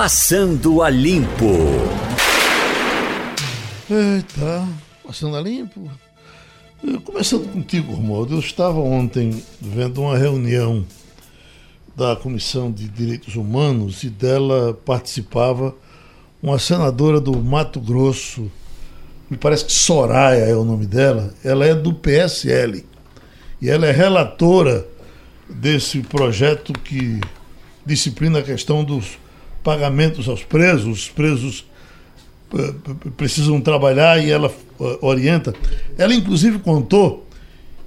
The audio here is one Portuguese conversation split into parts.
Passando a Limpo. Eita, passando a limpo. Começando contigo, Romualdo, eu estava ontem vendo uma reunião da Comissão de Direitos Humanos e dela participava uma senadora do Mato Grosso, me parece que Soraya é o nome dela, ela é do PSL e ela é relatora desse projeto que disciplina a questão dos pagamentos aos presos, os presos eh, precisam trabalhar e ela eh, orienta. Ela inclusive contou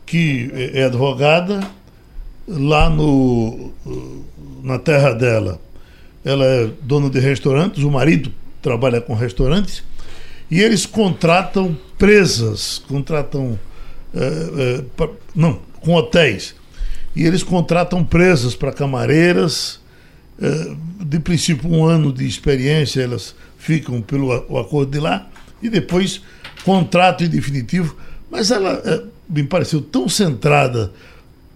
que é advogada lá no na terra dela. Ela é dona de restaurantes, o marido trabalha com restaurantes e eles contratam presas, contratam é, é, não, com hotéis. E eles contratam presas para camareiras, é, de princípio um ano de experiência, elas ficam pelo acordo de lá, e depois contrato em definitivo. Mas ela me pareceu tão centrada,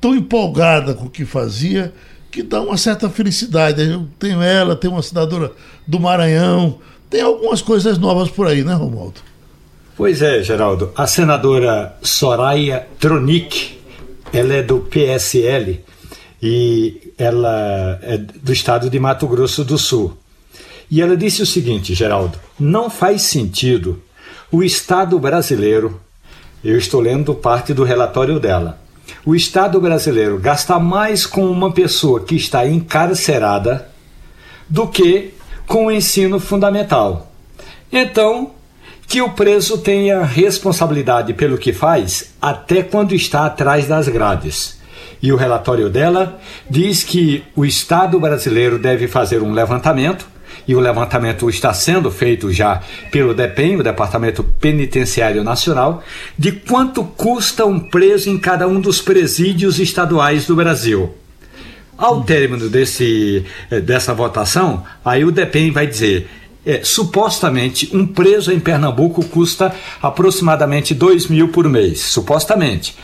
tão empolgada com o que fazia, que dá uma certa felicidade. Eu tenho ela, tenho uma senadora do Maranhão, tem algumas coisas novas por aí, né, Romualdo? Pois é, Geraldo. A senadora Soraya Tronic, ela é do PSL e ela é do estado de Mato Grosso do Sul. E ela disse o seguinte, Geraldo: não faz sentido o Estado brasileiro, eu estou lendo parte do relatório dela, o Estado brasileiro gastar mais com uma pessoa que está encarcerada do que com o ensino fundamental. Então, que o preso tenha responsabilidade pelo que faz até quando está atrás das grades. E o relatório dela diz que o Estado brasileiro deve fazer um levantamento, e o levantamento está sendo feito já pelo DEPEN, o Departamento Penitenciário Nacional, de quanto custa um preso em cada um dos presídios estaduais do Brasil. Ao término desse, eh, dessa votação, aí o DEPEN vai dizer é, supostamente um preso em Pernambuco custa aproximadamente 2 mil por mês, supostamente.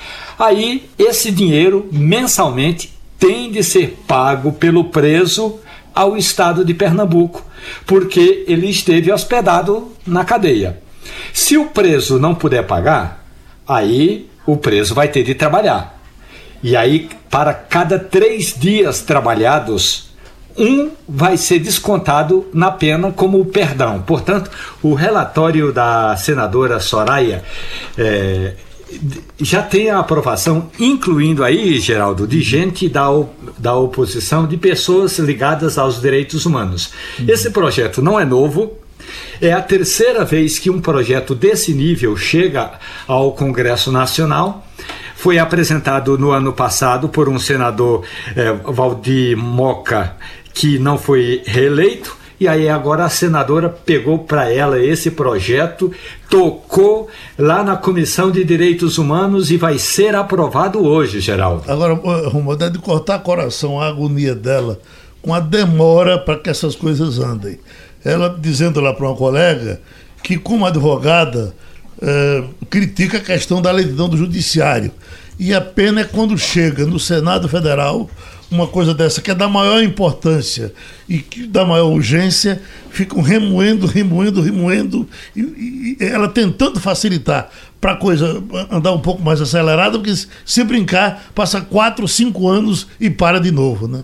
Aí esse dinheiro mensalmente tem de ser pago pelo preso ao estado de Pernambuco, porque ele esteve hospedado na cadeia. Se o preso não puder pagar, aí o preso vai ter de trabalhar. E aí, para cada três dias trabalhados, um vai ser descontado na pena como perdão. Portanto, o relatório da senadora Soraya é, já tem a aprovação, incluindo aí, Geraldo, de gente da, da oposição, de pessoas ligadas aos direitos humanos. Uhum. Esse projeto não é novo, é a terceira vez que um projeto desse nível chega ao Congresso Nacional foi apresentado no ano passado por um senador, eh, Valdir Moca, que não foi reeleito. E aí agora a senadora pegou para ela esse projeto, tocou lá na Comissão de Direitos Humanos e vai ser aprovado hoje, Geraldo. Agora, Romulo, deve cortar coração a agonia dela com a demora para que essas coisas andem. Ela dizendo lá para uma colega que, como advogada, eh, critica a questão da lentidão do judiciário. E a pena é quando chega no Senado Federal uma coisa dessa, que é da maior importância e que da maior urgência, ficam remoendo, remoendo, remoendo, e, e ela tentando facilitar para a coisa andar um pouco mais acelerada, porque se brincar, passa quatro, cinco anos e para de novo, né?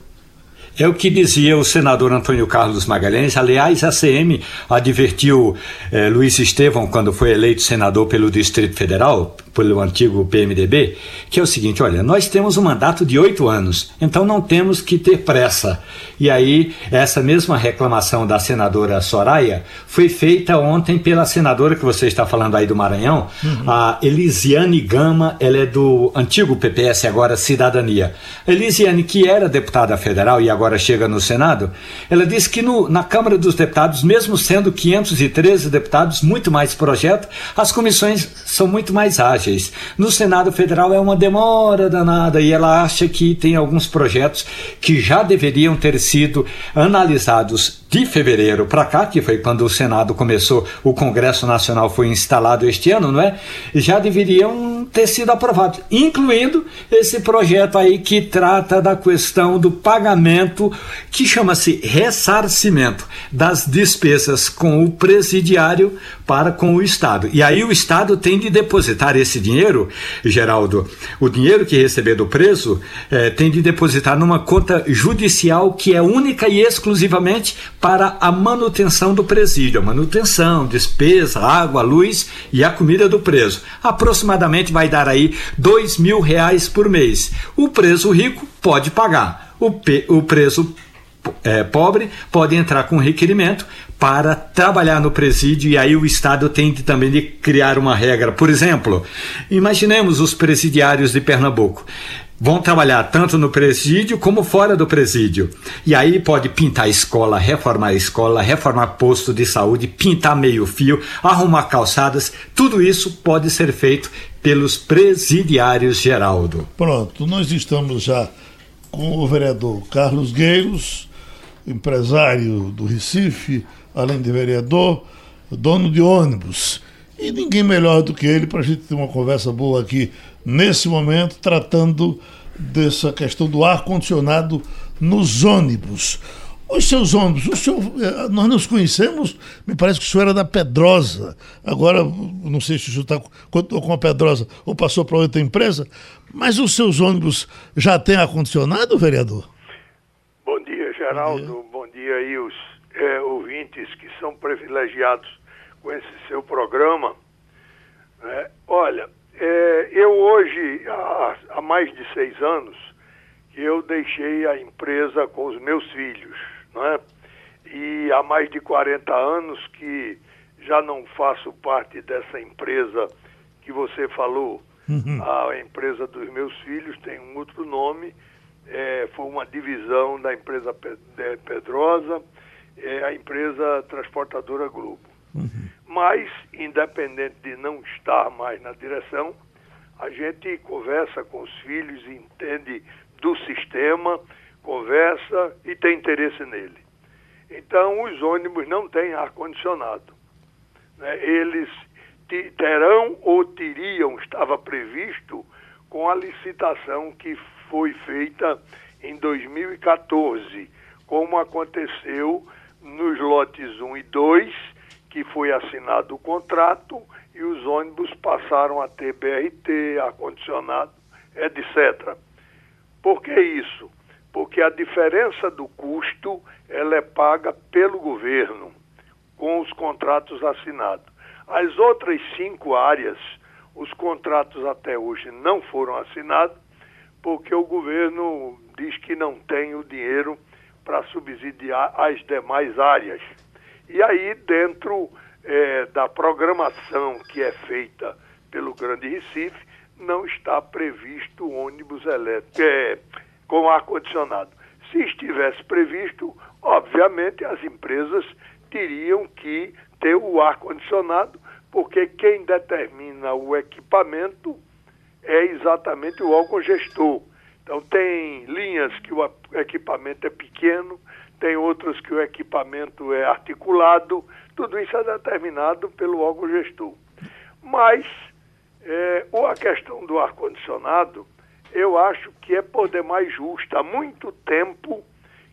É o que dizia o senador Antônio Carlos Magalhães. Aliás, a CM advertiu eh, Luiz Estevão, quando foi eleito senador pelo Distrito Federal, pelo antigo PMDB, que é o seguinte: olha, nós temos um mandato de oito anos, então não temos que ter pressa. E aí, essa mesma reclamação da senadora Soraya foi feita ontem pela senadora que você está falando aí do Maranhão, uhum. a Elisiane Gama, ela é do antigo PPS, agora Cidadania. Elisiane, que era deputada federal e agora chega no Senado, ela disse que no, na Câmara dos Deputados, mesmo sendo 513 deputados, muito mais projeto, as comissões são muito mais ágeis. No Senado Federal é uma demora danada e ela acha que tem alguns projetos que já deveriam ter sido analisados de fevereiro para cá, que foi quando o Senado começou, o Congresso Nacional foi instalado este ano, não é? Já deveriam ter sido aprovados, incluindo esse projeto aí que trata da questão do pagamento, que chama-se ressarcimento das despesas com o presidiário para com o Estado. E aí o Estado tem de depositar esse dinheiro, Geraldo, o dinheiro que receber do preso, eh, tem de depositar numa conta judicial que é única e exclusivamente para a manutenção do presídio, a manutenção, despesa, água, luz e a comida do preso. Aproximadamente vai dar aí dois mil reais por mês. O preso rico pode pagar, o, o preso é, pobre pode entrar com requerimento para trabalhar no presídio e aí o Estado tem de, também de criar uma regra. Por exemplo, imaginemos os presidiários de Pernambuco vão trabalhar tanto no presídio como fora do presídio. E aí pode pintar a escola, reformar a escola, reformar posto de saúde, pintar meio-fio, arrumar calçadas, tudo isso pode ser feito pelos presidiários Geraldo. Pronto, nós estamos já com o vereador Carlos Gueiros, empresário do Recife, além de vereador, dono de ônibus. E ninguém melhor do que ele para a gente ter uma conversa boa aqui nesse momento, tratando dessa questão do ar-condicionado nos ônibus. Os seus ônibus, o senhor, eh, nós nos conhecemos, me parece que o senhor era da Pedrosa. Agora, não sei se o senhor está com a Pedrosa ou passou para outra empresa, mas os seus ônibus já têm ar-condicionado, vereador? Bom dia, Geraldo. Bom dia, Bom dia é, ouvintes que são privilegiados com esse seu programa. É, olha, é, eu hoje, há, há, mais de seis anos, eu deixei a empresa com os meus filhos, é? E há mais de 40 anos que já não faço parte dessa empresa que você falou. Uhum. A empresa dos meus filhos tem um outro nome, é, foi uma divisão da empresa Pedrosa, é a empresa transportadora Globo. Uhum. Mas, independente de não estar mais na direção, a gente conversa com os filhos, entende do sistema, conversa e tem interesse nele. Então, os ônibus não têm ar-condicionado. Né? Eles terão ou teriam, estava previsto, com a licitação que foi feita em 2014, como aconteceu nos lotes 1 e 2 que foi assinado o contrato e os ônibus passaram a ter BRT, ar-condicionado, etc. Por que isso? Porque a diferença do custo ela é paga pelo governo com os contratos assinados. As outras cinco áreas, os contratos até hoje não foram assinados porque o governo diz que não tem o dinheiro para subsidiar as demais áreas. E aí, dentro é, da programação que é feita pelo Grande Recife, não está previsto ônibus elétrico é, com ar-condicionado. Se estivesse previsto, obviamente as empresas teriam que ter o ar-condicionado, porque quem determina o equipamento é exatamente o órgão gestor. Então, tem linhas que o equipamento é pequeno, tem outras que o equipamento é articulado, tudo isso é determinado pelo órgão gestor. Mas é, a questão do ar-condicionado, eu acho que é por demais justa. Há muito tempo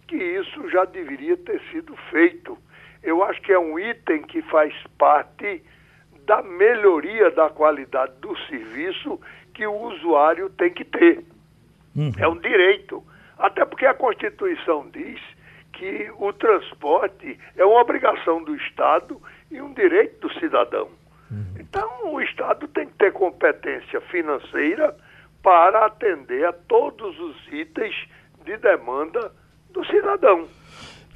que isso já deveria ter sido feito. Eu acho que é um item que faz parte da melhoria da qualidade do serviço que o usuário tem que ter. Uhum. É um direito. Até porque a Constituição diz que o transporte é uma obrigação do Estado e um direito do cidadão. Uhum. Então, o Estado tem que ter competência financeira para atender a todos os itens de demanda do cidadão.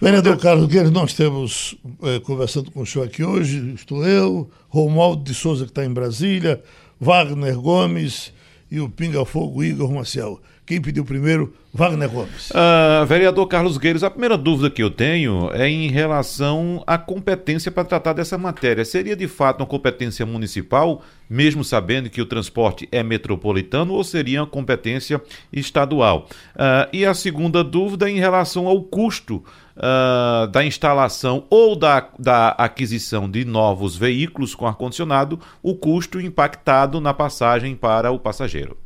Vereador Carlos Guedes, nós estamos é, conversando com o senhor aqui hoje, estou eu, Romualdo de Souza, que está em Brasília, Wagner Gomes e o Pinga Fogo Igor Maciel. Quem pediu primeiro? Wagner Gomes. Uh, vereador Carlos Gueiros, a primeira dúvida que eu tenho é em relação à competência para tratar dessa matéria. Seria de fato uma competência municipal, mesmo sabendo que o transporte é metropolitano, ou seria uma competência estadual? Uh, e a segunda dúvida é em relação ao custo uh, da instalação ou da, da aquisição de novos veículos com ar-condicionado, o custo impactado na passagem para o passageiro.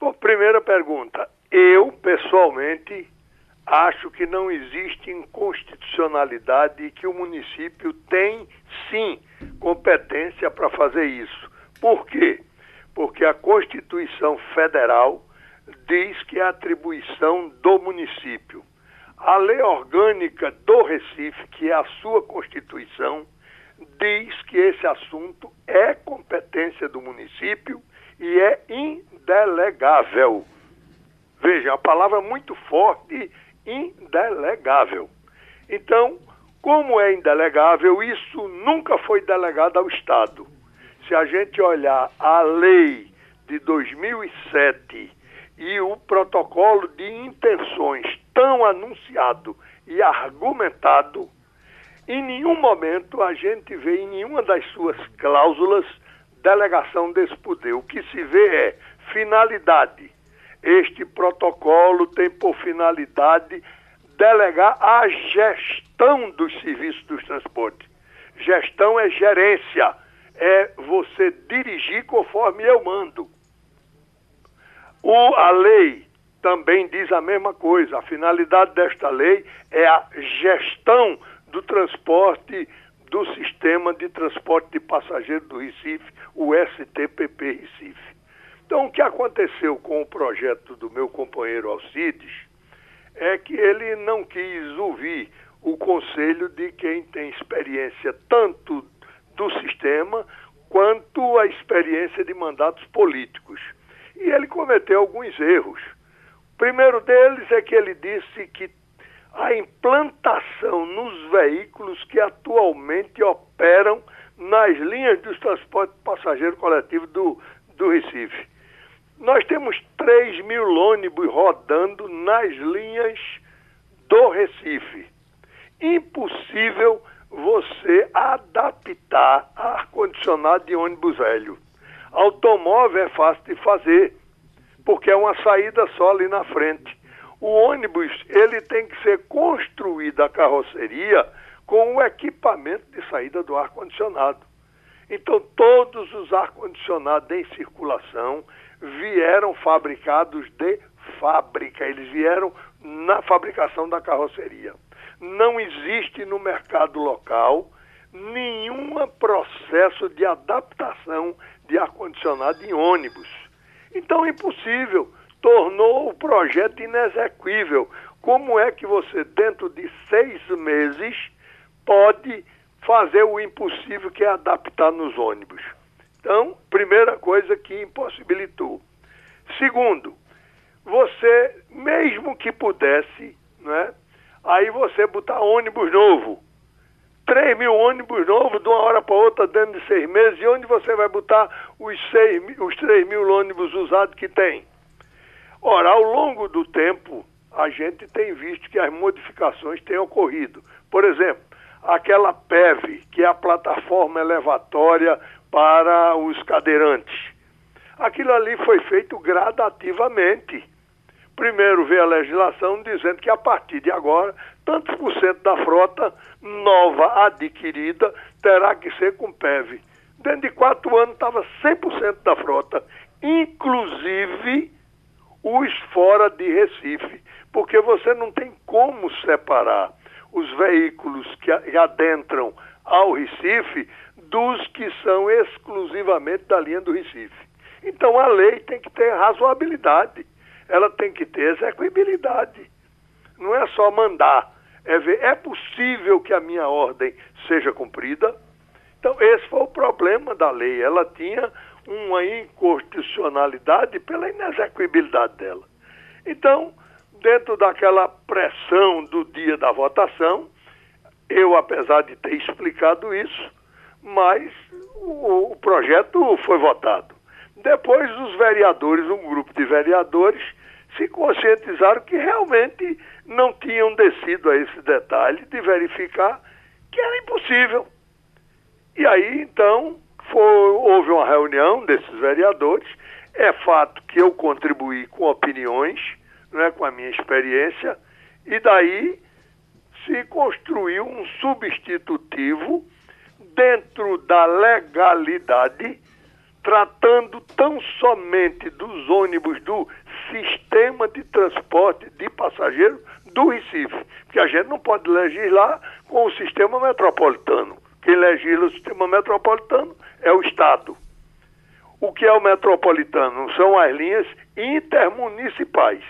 Bom, primeira pergunta. Eu, pessoalmente, acho que não existe inconstitucionalidade e que o município tem, sim, competência para fazer isso. Por quê? Porque a Constituição Federal diz que é atribuição do município. A lei orgânica do Recife, que é a sua Constituição, diz que esse assunto é competência do município e é indelegável. Veja, a palavra é muito forte, indelegável. Então, como é indelegável, isso nunca foi delegado ao Estado. Se a gente olhar a lei de 2007 e o protocolo de intenções tão anunciado e argumentado, em nenhum momento a gente vê em nenhuma das suas cláusulas delegação desse poder. O que se vê é finalidade. Este protocolo tem por finalidade delegar a gestão dos serviços dos transportes. Gestão é gerência, é você dirigir conforme eu mando. O, a lei também diz a mesma coisa. A finalidade desta lei é a gestão do transporte do sistema de transporte de passageiros do Recife, o STPP Recife. Então, o que aconteceu com o projeto do meu companheiro Alcides é que ele não quis ouvir o conselho de quem tem experiência tanto do sistema quanto a experiência de mandatos políticos e ele cometeu alguns erros. Primeiro deles é que ele disse que a implantação nos veículos que atualmente operam nas linhas dos transportes passageiro coletivo do, do Recife. Nós temos 3 mil ônibus rodando nas linhas do Recife. Impossível você adaptar ar-condicionado de ônibus velho. Automóvel é fácil de fazer, porque é uma saída só ali na frente. O ônibus, ele tem que ser construído a carroceria com o equipamento de saída do ar-condicionado. Então, todos os ar-condicionados em circulação vieram fabricados de fábrica, eles vieram na fabricação da carroceria. Não existe no mercado local nenhum processo de adaptação de ar-condicionado em ônibus. Então, impossível. Tornou o projeto inexequível. Como é que você, dentro de seis meses, pode fazer o impossível que é adaptar nos ônibus? Então, primeira coisa que impossibilitou. Segundo, você, mesmo que pudesse, né, aí você botar ônibus novo, 3 mil ônibus novos de uma hora para outra dentro de seis meses. E onde você vai botar os, seis, os 3 mil ônibus usados que tem? Ora, ao longo do tempo, a gente tem visto que as modificações têm ocorrido. Por exemplo, aquela PEV, que é a plataforma elevatória para os cadeirantes. Aquilo ali foi feito gradativamente. Primeiro veio a legislação dizendo que a partir de agora, tantos por cento da frota nova adquirida terá que ser com PEV. Dentro de quatro anos estava 100% da frota, inclusive os fora de Recife, porque você não tem como separar os veículos que adentram ao Recife dos que são exclusivamente da linha do Recife. Então a lei tem que ter razoabilidade, ela tem que ter execuibilidade. Não é só mandar é ver, é possível que a minha ordem seja cumprida? Então, esse foi o problema da lei. Ela tinha uma inconstitucionalidade pela inexequibilidade dela. Então, dentro daquela pressão do dia da votação, eu, apesar de ter explicado isso, mas o, o projeto foi votado. Depois, os vereadores, um grupo de vereadores, se conscientizaram que realmente não tinham descido a esse detalhe de verificar que era impossível. E aí, então, foi, houve uma reunião desses vereadores. É fato que eu contribuí com opiniões, né, com a minha experiência, e daí se construiu um substitutivo dentro da legalidade, tratando tão somente dos ônibus do sistema de transporte de passageiros do Recife. Porque a gente não pode legislar com o sistema metropolitano. Quem legisla o sistema metropolitano é o Estado. O que é o metropolitano? São as linhas intermunicipais.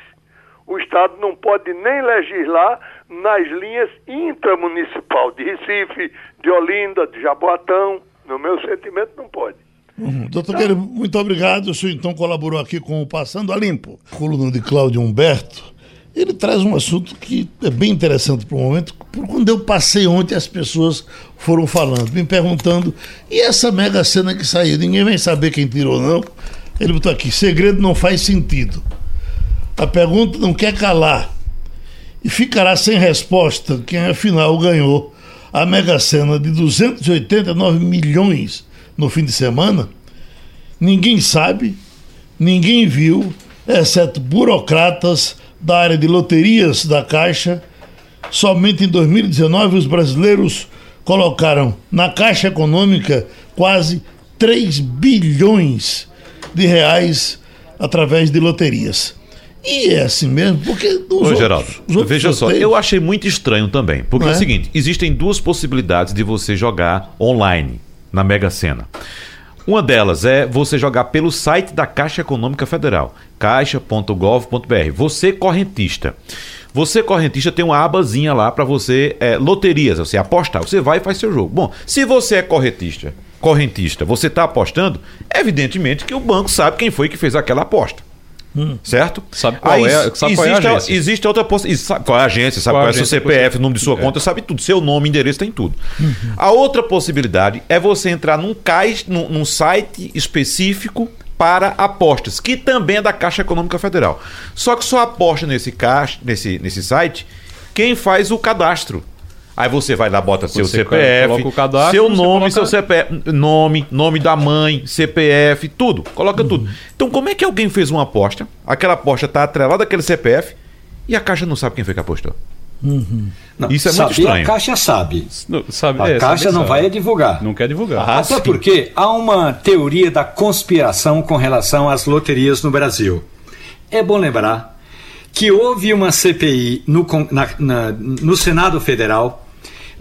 O Estado não pode nem legislar nas linhas intramunicipal de Recife, de Olinda, de Jaboatão. No meu sentimento, não pode. Uhum. Doutor Queiro, muito obrigado. O senhor então colaborou aqui com o Passando a Limpo. Coluna de Cláudio Humberto. Ele traz um assunto que é bem interessante para o momento, por quando eu passei ontem, as pessoas foram falando, me perguntando, e essa mega cena que saiu? Ninguém vai saber quem tirou, não. Ele botou aqui: segredo não faz sentido. A pergunta não quer calar. E ficará sem resposta quem afinal ganhou a mega cena de 289 milhões no fim de semana. Ninguém sabe, ninguém viu, exceto burocratas da área de loterias da Caixa. Somente em 2019 os brasileiros colocaram na Caixa Econômica quase 3 bilhões de reais através de loterias. E é assim mesmo, porque. Os Ô, outros, Geraldo, os veja só, eu achei muito estranho também. Porque é? é o seguinte: existem duas possibilidades de você jogar online na Mega Sena. Uma delas é você jogar pelo site da Caixa Econômica Federal, caixa.gov.br. Você correntista. Você correntista tem uma abazinha lá para você é, loterias, você apostar. Você vai e faz seu jogo. Bom, se você é correntista, correntista, você está apostando, evidentemente que o banco sabe quem foi que fez aquela aposta. Hum. Certo? Sabe qual, Aí, é, sabe existe, qual é a agência? Existe outra possibilidade. Qual é a agência? Sabe qual, qual é o seu CPF, o nome de sua é. conta, sabe tudo. Seu nome, endereço, tem tudo. Uhum. A outra possibilidade é você entrar num, cais, num, num site específico para apostas, que também é da Caixa Econômica Federal. Só que só aposta nesse, caixa, nesse, nesse site quem faz o cadastro. Aí você vai lá, bota seu você CPF, cadastro, seu nome, coloca... seu CPF, nome, nome da mãe, CPF, tudo. Coloca uhum. tudo. Então, como é que alguém fez uma aposta? Aquela aposta está atrelada àquele CPF e a Caixa não sabe quem foi que apostou. Uhum. Não, Isso é muito estranho. A Caixa sabe. Não, sabe a é, Caixa sabe, não sabe. vai divulgar. Não quer divulgar. Ah, Até sim. porque há uma teoria da conspiração com relação às loterias no Brasil. É bom lembrar que houve uma CPI no, na, na, no Senado Federal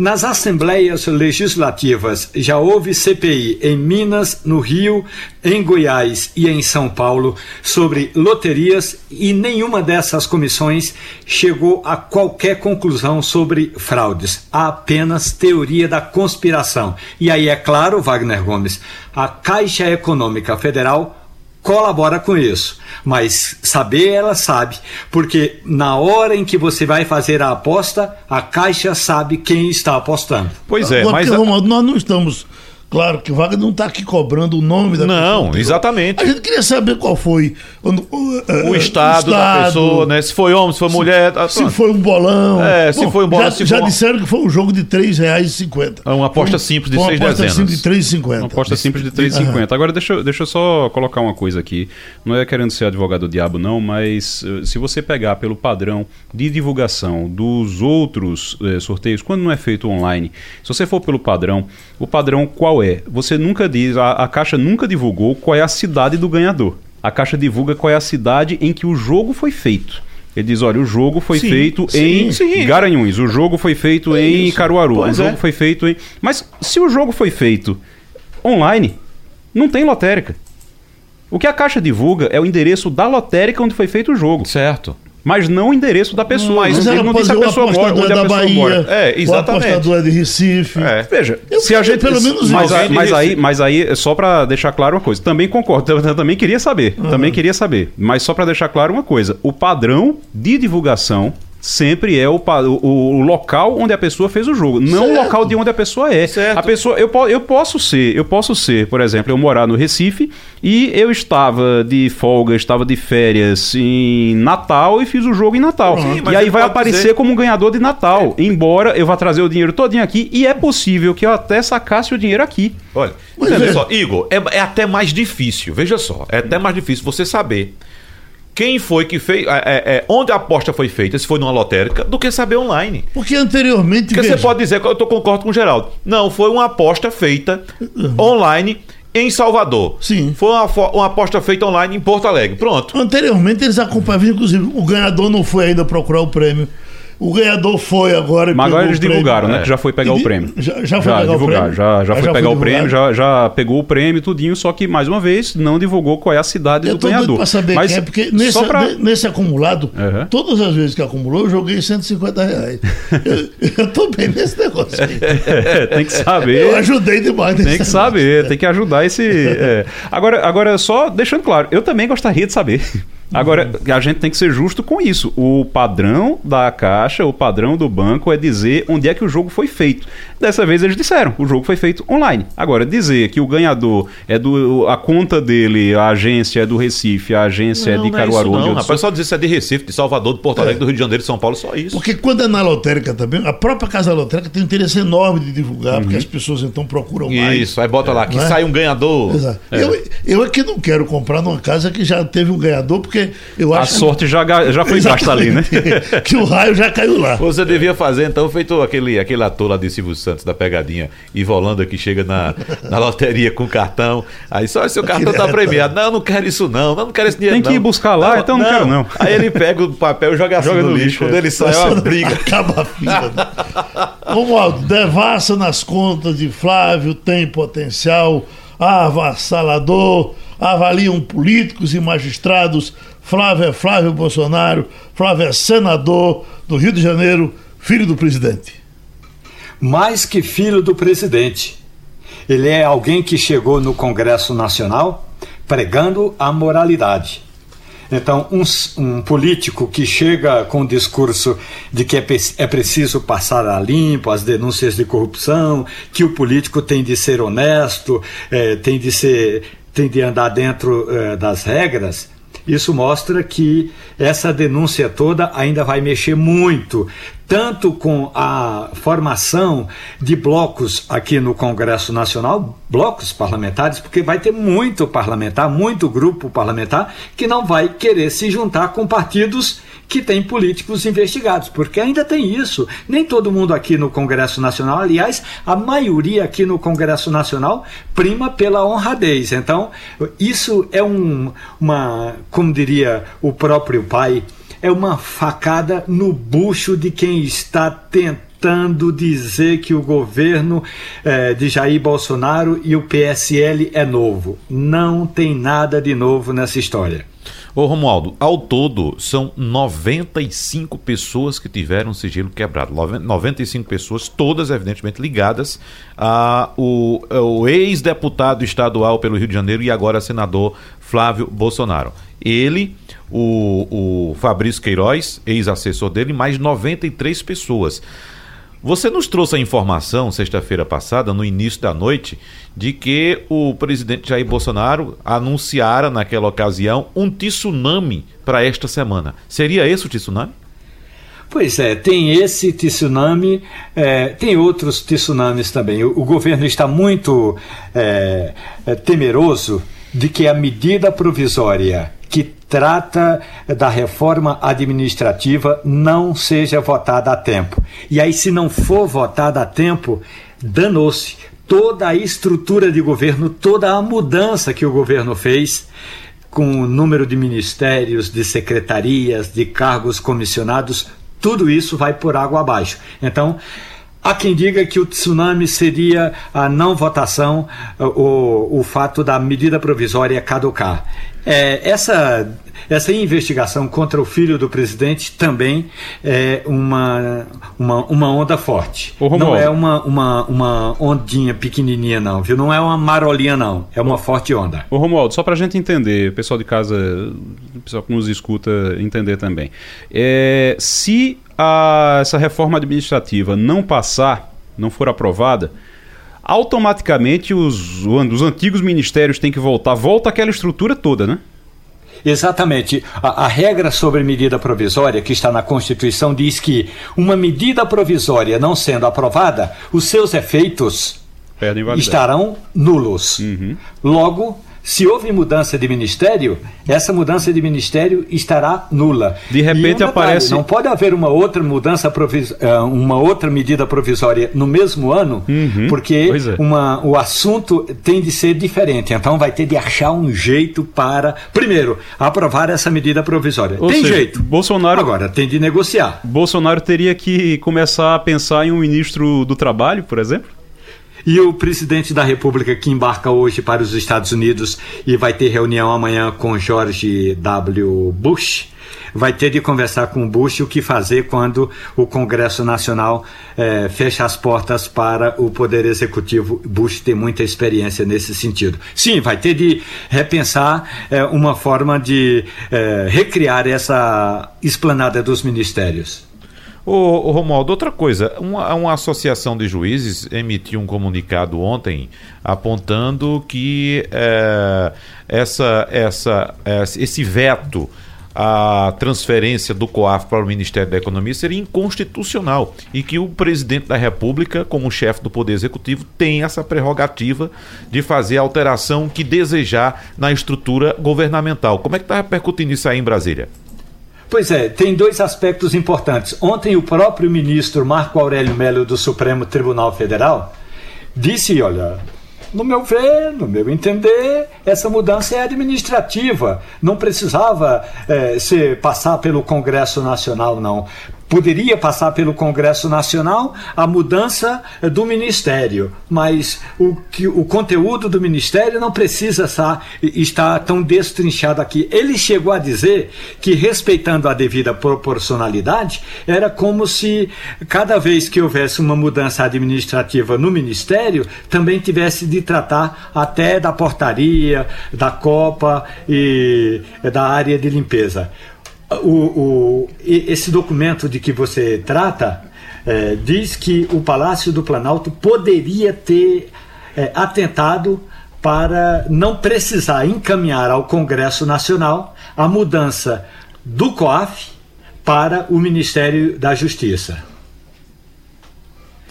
nas assembleias legislativas já houve CPI em Minas, no Rio, em Goiás e em São Paulo sobre loterias e nenhuma dessas comissões chegou a qualquer conclusão sobre fraudes. Há apenas teoria da conspiração. E aí, é claro, Wagner Gomes, a Caixa Econômica Federal colabora com isso. Mas saber ela sabe, porque na hora em que você vai fazer a aposta, a Caixa sabe quem está apostando. Pois é, mas. Romualdo, nós não estamos Claro que o Wagner não está aqui cobrando o nome da Não, pessoa. exatamente. A gente queria saber qual foi o, o, uh, o, estado, o estado, da pessoa, né? Se foi homem, se foi mulher. Tá, se foi um bolão. É, se Bom, foi um bolão. Já, já for... disseram que foi um jogo de R$ 3,50. É uma aposta simples de uma seis aposta dezenas. simples de 3,50. Uma aposta simples de 3,50. Agora, deixa, deixa eu só colocar uma coisa aqui. Não é querendo ser advogado do diabo, não, mas uh, se você pegar pelo padrão de divulgação dos outros uh, sorteios, quando não é feito online, se você for pelo padrão, o padrão qual é? Você nunca diz, a, a Caixa nunca divulgou qual é a cidade do ganhador. A Caixa divulga qual é a cidade em que o jogo foi feito. Ele diz: olha, o jogo foi sim, feito sim, em sim. Garanhuns, o jogo foi feito é em isso. Caruaru, pois o jogo é. foi feito em. Mas se o jogo foi feito online, não tem lotérica. O que a Caixa divulga é o endereço da lotérica onde foi feito o jogo. Certo mas não o endereço da pessoa. Mas ele não disse a pessoa mora, onde a pessoa Bahia, mora. É, exatamente. O apostador é de Recife. É. Veja, eu se a gente pelo menos mas, aí, mas aí, mas aí só para deixar claro uma coisa, também concordo, eu também queria saber, uhum. também queria saber, mas só para deixar claro uma coisa, o padrão de divulgação sempre é o, o, o, local onde a pessoa fez o jogo, não certo. o local de onde a pessoa é. Certo. A pessoa, eu, eu posso ser, eu posso ser, por exemplo, eu morar no Recife e eu estava de folga, estava de férias em Natal e fiz o jogo em Natal. Sim, e aí vai aparecer dizer... como um ganhador de Natal, é. embora eu vá trazer o dinheiro todinho aqui e é possível que eu até sacasse o dinheiro aqui. Olha, olha só, Igor, é, é até mais difícil, veja só, é até mais difícil você saber quem foi que fez, é, é, é, onde a aposta foi feita, se foi numa lotérica, do que saber online. Porque anteriormente. Porque veja... você pode dizer, eu tô, concordo com o Geraldo. Não, foi uma aposta feita uhum. online em Salvador. Sim. Foi uma, uma, aposta feita online em Porto Alegre. Pronto. Anteriormente eles acompanhavam, inclusive, o ganhador não foi ainda procurar o prêmio. O ganhador foi agora. Mas agora eles divulgaram, né? Que já foi pegar o prêmio. Já, já foi já, pegar o prêmio? Já, já foi já pegar o prêmio, já, já pegou o prêmio tudinho, só que, mais uma vez, não divulgou qual é a cidade eu do ganhador. Para saber Mas, quem é, porque nesse, pra... nesse acumulado, uhum. todas as vezes que acumulou, eu joguei 150 reais. eu, eu tô bem nesse negócio aí. É, tem que saber. Eu ajudei demais nesse Tem que saber, tem que ajudar esse. É. Agora, agora, só deixando claro, eu também gostaria de saber. Agora, a gente tem que ser justo com isso. O padrão da caixa, o padrão do banco é dizer onde é que o jogo foi feito. Dessa vez eles disseram, o jogo foi feito online. Agora, dizer que o ganhador é do. a conta dele, a agência é do Recife, a agência não, é de Caruaru. Não, é isso, não rapaz, só dizer se é de Recife, de Salvador, de Porto Alegre, é. do Rio de Janeiro, de São Paulo, só isso. Porque quando é na lotérica também, a própria casa lotérica tem um interesse enorme de divulgar, uhum. porque as pessoas então procuram mais. Isso, aí bota lá, que é? sai um ganhador. Exato. É. Eu, eu é que não quero comprar numa casa que já teve um ganhador, porque porque eu acho. A sorte já, já foi gasta ali, né? que o raio já caiu lá. Você devia fazer, então, feito aquele, aquele ator lá de Silvio Santos da pegadinha, Ivolanda, que chega na, na loteria com cartão. Aí só seu cartão tá premiado. Não, não quero isso, não. Não, não quero esse dinheiro. Tem que não. ir buscar lá, não, então não, não, quero, não. Aí ele pega o papel e joga assim joga no, no lixo. Quando ele sai, é uma briga. Acaba a fila. Romualdo, devassa nas contas de Flávio, tem potencial avassalador avaliam políticos e magistrados. Flávio é Flávio Bolsonaro, Flávio é senador do Rio de Janeiro, filho do presidente. Mais que filho do presidente. Ele é alguém que chegou no Congresso Nacional pregando a moralidade. Então, um, um, político que chega com o discurso de que é, é, preciso passar a limpo as denúncias de corrupção, que o político tem de ser honesto, é, tem de ser tem de andar dentro uh, das regras, isso mostra que essa denúncia toda ainda vai mexer muito, tanto com a formação de blocos aqui no Congresso Nacional, blocos parlamentares, porque vai ter muito parlamentar, muito grupo parlamentar que não vai querer se juntar com partidos que têm políticos investigados, porque ainda tem isso. Nem todo mundo aqui no Congresso Nacional, aliás, a maioria aqui no Congresso Nacional prima pela honradez. Então, isso é um, uma, como diria o próprio pai, é uma facada no bucho de quem está tentando dizer que o governo eh, de Jair Bolsonaro e o PSL é novo. Não tem nada de novo nessa história. Ô Romualdo, ao todo são 95 pessoas que tiveram sigilo quebrado. 95 pessoas, todas evidentemente ligadas ao ex-deputado estadual pelo Rio de Janeiro e agora senador Flávio Bolsonaro. Ele, o, o Fabrício Queiroz, ex-assessor dele, mais 93 pessoas. Você nos trouxe a informação, sexta-feira passada, no início da noite, de que o presidente Jair Bolsonaro anunciara naquela ocasião um tsunami para esta semana. Seria esse o tsunami? Pois é, tem esse tsunami, é, tem outros tsunamis também. O, o governo está muito é, é, temeroso de que a medida provisória que trata da reforma administrativa não seja votada a tempo. E aí, se não for votada a tempo, danou-se toda a estrutura de governo, toda a mudança que o governo fez com o número de ministérios, de secretarias, de cargos comissionados, tudo isso vai por água abaixo. Então, Há quem diga que o tsunami seria a não votação, o, o fato da medida provisória caducar. É, essa essa investigação contra o filho do presidente também é uma, uma, uma onda forte. não é uma, uma, uma ondinha pequenininha, não, viu? Não é uma marolinha, não. É uma forte onda. Ô Romualdo, só para a gente entender, o pessoal de casa, o pessoal que nos escuta entender também. É, se a, essa reforma administrativa não passar, não for aprovada, automaticamente os, os antigos ministérios têm que voltar. Volta aquela estrutura toda, né? Exatamente. A, a, regra sobre medida provisória que está na Constituição diz que uma medida provisória não sendo aprovada, os seus efeitos estarão nulos. Uhum. Logo, se houve mudança de ministério, essa mudança de ministério estará nula. De repente um aparece. Não pode haver uma outra mudança, provis... Eh, uma outra medida provisória no mesmo ano, uhum, porque é. uma, o assunto tem de ser diferente. Então vai ter de achar um jeito para, primeiro, aprovar essa medida provisória. Ou tem seja, jeito. Bolsonaro. Agora, tem de negociar. Bolsonaro teria que começar a pensar em um ministro do trabalho, por exemplo? E o presidente da República que embarca hoje para os Estados Unidos e vai ter reunião amanhã com George W. Bush, vai ter de conversar com o Bush o que fazer quando o Congresso Nacional eh, fecha as portas para o Poder Executivo. Bush tem muita experiência nesse sentido. Sim, vai ter de repensar eh, uma forma de eh, recriar essa esplanada dos ministérios. Ô, ô Romualdo, outra coisa, uma, uma associação de juízes emitiu um comunicado ontem apontando que é, essa, essa, esse veto à transferência do COAF para o Ministério da Economia seria inconstitucional e que o presidente da República, como chefe do Poder Executivo, tem essa prerrogativa de fazer a alteração que desejar na estrutura governamental. Como é que está repercutindo isso aí em Brasília? Pois é, tem dois aspectos importantes. Ontem o próprio ministro Marco Aurélio Melo do Supremo Tribunal Federal disse, olha, no meu ver, no meu entender, essa mudança é administrativa. Não precisava é, ser, passar pelo Congresso Nacional, não poderia passar pelo Congresso Nacional a mudança do ministério, mas o, que, o conteúdo do ministério não precisa estar, estar tão destrinchado aqui. Ele chegou a dizer que, respeitando a devida proporcionalidade, era como se cada vez que houvesse uma mudança administrativa no ministério, também tivesse de tratar até da portaria, da Copa e da área de limpeza o, o, esse documento de que você trata é, diz que o Palácio do Planalto poderia ter é, atentado para não precisar encaminhar ao Congresso Nacional a mudança do COAF para o Ministério da Justiça.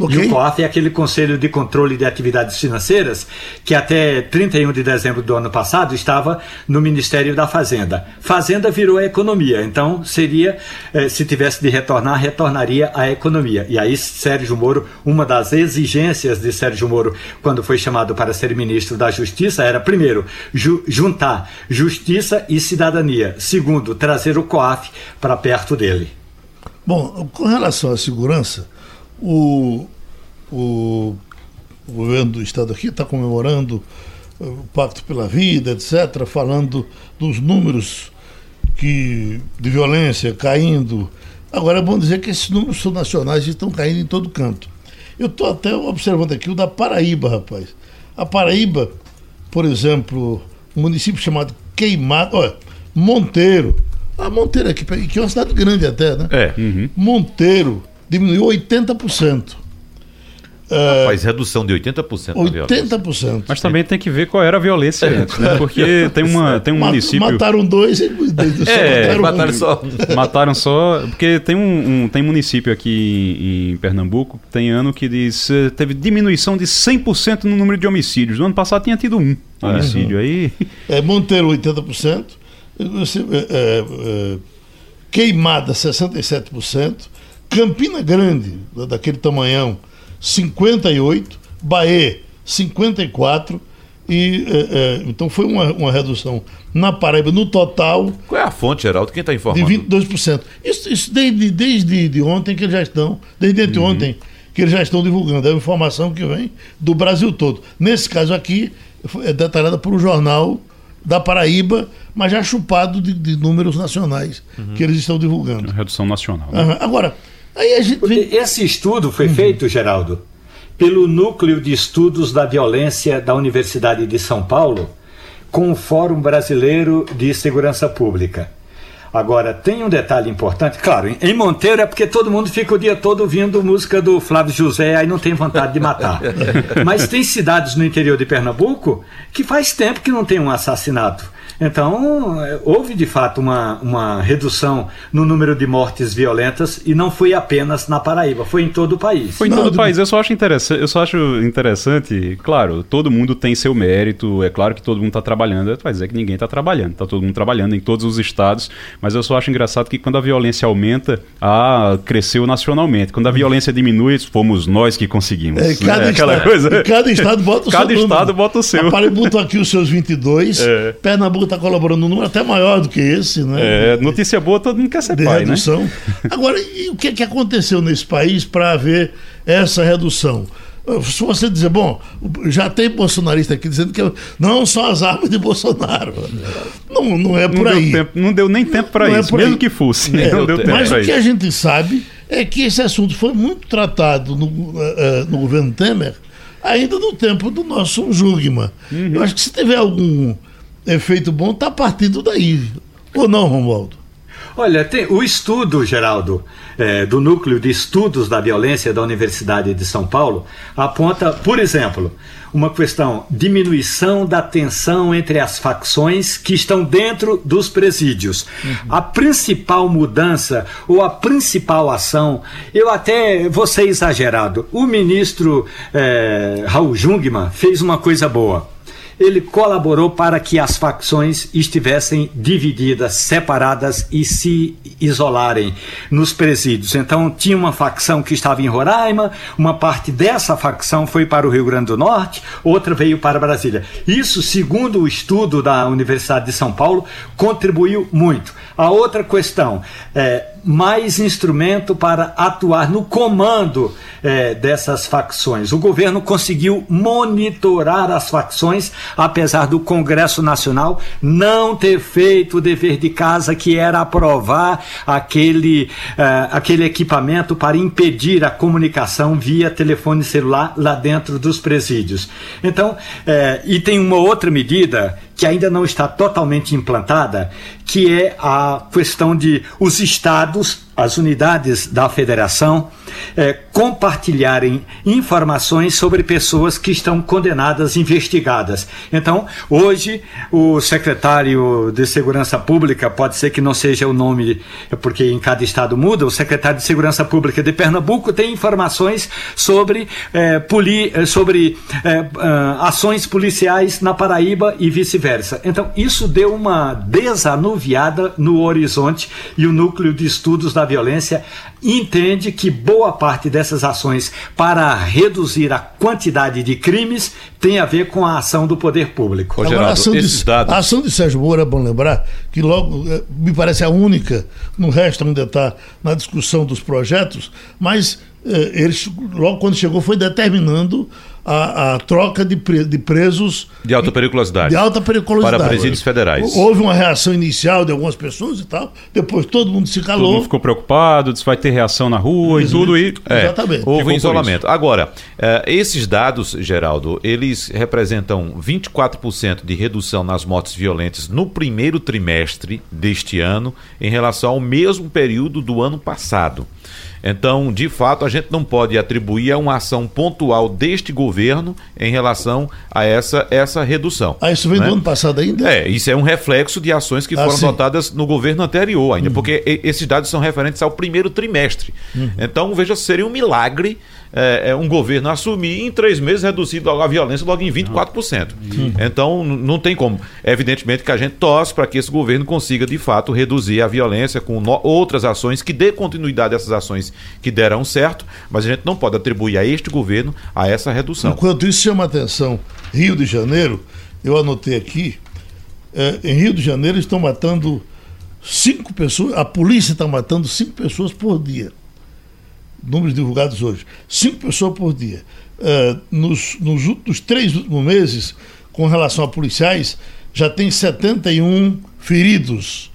Okay. E o COAF é aquele Conselho de Controle de Atividades Financeiras que até 31 de dezembro do ano passado estava no Ministério da Fazenda. Fazenda virou a economia, então seria, eh, se tivesse de retornar, retornaria à economia. E aí Sérgio Moro, uma das exigências de Sérgio Moro quando foi chamado para ser ministro da Justiça era, primeiro, ju juntar justiça e cidadania. Segundo, trazer o COAF para perto dele. Bom, com relação à segurança, o, o, o governo do estado aqui está comemorando uh, o Pacto pela Vida, etc., falando dos números que, de violência caindo. Agora é bom dizer que esses números são nacionais e estão caindo em todo canto. Eu estou até observando aqui o da Paraíba, rapaz. A Paraíba, por exemplo, um município chamado Queimado, olha, Monteiro. A Monteiro aqui, que é uma cidade grande até, né? É. Uhum. Monteiro diminuiu 80%. Rapaz, redução de 80%. 80%. Mas também tem que ver qual era a violência é. antes, né? Porque tem, uma, tem um município. Mataram dois e só é, mataram, mataram um. só. Mataram só. Porque tem um, um, tem município aqui em, Pernambuco, tem ano que diz eh, teve diminuição de 100% no número de homicídios. No ano passado tinha tido um homicídio. Uhum. Aí... É, Monteiro, 80%. É, é, é, queimada, 67%. Campina Grande, daquele tamanhão, 58, Bahia, 54, e é, é, então foi uma, uma redução na Paraíba, no total. Qual é a fonte, Geraldo? Quem está informando? De 22%. Isso, isso desde, desde de ontem que eles já estão, desde uhum. que eles já estão divulgando. É uma informação que vem do Brasil todo. Nesse caso aqui, é detalhada por um jornal da Paraíba, mas já chupado de, de números nacionais Uhum. que eles estão divulgando. Redução nacional. né? Aham. Agora, aí a gente. Esse estudo foi feito, Geraldo, pelo Núcleo de Estudos da Violência da Universidade de São Paulo, com o Fórum Brasileiro de Segurança Pública. Agora, tem um detalhe importante, claro, em Monteiro é porque todo mundo fica o dia todo ouvindo música do Flávio José, aí não tem vontade de matar. Mas tem cidades no interior de Pernambuco que faz tempo que não tem um assassinato. Então, eh, houve de fato uma, uma redução no número de mortes violentas e não foi apenas na Paraíba, foi em todo o país. Foi em Não, todo o país. Eu só acho interessante, eu só acho interessante, claro, todo mundo tem seu mérito, é claro que todo mundo está trabalhando, vai dizer que ninguém está trabalhando, está todo mundo trabalhando em todos os estados, mas eu só acho engraçado que quando a violência aumenta, ah, cresceu nacionalmente. Quando a violência diminui, fomos nós que conseguimos. É, né? cada, Aquela estado, coisa. cada estado bota o Cada seu número. estado bota o seu. A Paraíba botou aqui os seus 22. É. Pernambuco está colaborando num número até maior do que esse, né? É, notícia boa, todo mundo quer ser de pai, né? redução. Agora, e o que, que aconteceu nesse país para haver essa redução? Se você dizer, bom, já tem bolsonarista aqui dizendo que não são as armas de Bolsonaro. Não, não é por Não aí. deu, tempo, não deu nem tempo para é isso, mesmo aí. que fosse. É, não deu tempo Mas o que a gente sabe é que esse assunto foi muito tratado no, eh, no governo Temer, ainda no tempo do nosso Jugman. Uhum. Eu acho que se tiver algum efeito bom, está partindo daí. Ou não, Romualdo? Olha, tem o estudo, Geraldo, eh, do Núcleo de Estudos da Violência da Universidade de São Paulo, aponta, por exemplo, uma questão: diminuição da tensão entre as facções que estão dentro dos presídios. A principal mudança ou a principal ação, eu até vou ser exagerado, o ministro eh, Raul Jungmann fez uma coisa boa ele colaborou para que as facções estivessem divididas, separadas e se isolarem nos presídios. Então, tinha uma facção que estava em Roraima, uma parte dessa facção foi para o Rio Grande do Norte, outra veio para Brasília. Isso, segundo o estudo da Universidade de São Paulo, contribuiu muito. A outra questão é mais instrumento para atuar no comando eh, dessas facções. O governo conseguiu monitorar as facções, apesar do Congresso Nacional não ter feito o dever de casa que era aprovar aquele, eh, aquele equipamento para impedir a comunicação via telefone celular lá dentro dos presídios. Então, eh, e tem uma outra medida que ainda não está totalmente implantada, que é a questão de os estados, as unidades da federação, eh, compartilharem informações sobre pessoas que estão condenadas, investigadas. Então, hoje, o secretário de Segurança Pública, pode ser que não seja o nome, porque em cada estado muda, o secretário de Segurança Pública de Pernambuco tem informações sobre, eh, poli, eh, sobre eh, ah, ações policiais na Paraíba e vice-versa. Então, isso deu uma desanuviada no horizonte e o núcleo de estudos da violência entende que boa parte dessas ações para reduzir a quantidade de crimes tem a ver com a ação do poder público. Ô, Agora, Geraldo, a ação, de, dados- a ação de Sérgio Moro é bom lembrar que logo eh, me parece a única, no resto ainda está na discussão dos projetos, mas eh, ele logo quando chegou foi determinando a, a troca de, pre- de presos De alta periculosidade. de alta periculosidade. Para presídios federais. Houve uma reação inicial de algumas pessoas e tal, depois todo mundo se Todo calou. mundo ficou preocupado, disse vai ter reação na rua e tudo, e É, Exatamente. Houve um isolamento. Agora, eh, esses dados, Geraldo, eles representam 24% de redução nas mortes violentas no primeiro trimestre deste ano em relação ao mesmo período do ano passado. Então, de fato, a gente não pode atribuir a uma ação pontual deste governo em relação a essa, essa redução. Ah, isso vem né? do ano passado ainda? É, isso é um reflexo de ações que Ah, foram sim. adotadas no governo anterior ainda, porque e- esses dados são referentes ao primeiro trimestre. Então, veja, seria um milagre é, é, um governo assumir e em três meses reduzir a violência logo em 24%. Então, n- não tem como. Evidentemente que a gente torce para que esse governo consiga, de fato, reduzir a violência com no- outras ações que dê continuidade a essas ações que deram certo, mas a gente não pode atribuir a este governo a essa redução. Enquanto isso chama atenção, Rio de Janeiro, eu anotei aqui, eh, em Rio de Janeiro estão matando cinco pessoas, a polícia está matando cinco pessoas por dia. Números divulgados hoje. Cinco pessoas por dia. Eh, nos, nos últimos três últimos meses, com relação a policiais, já tem 71 feridos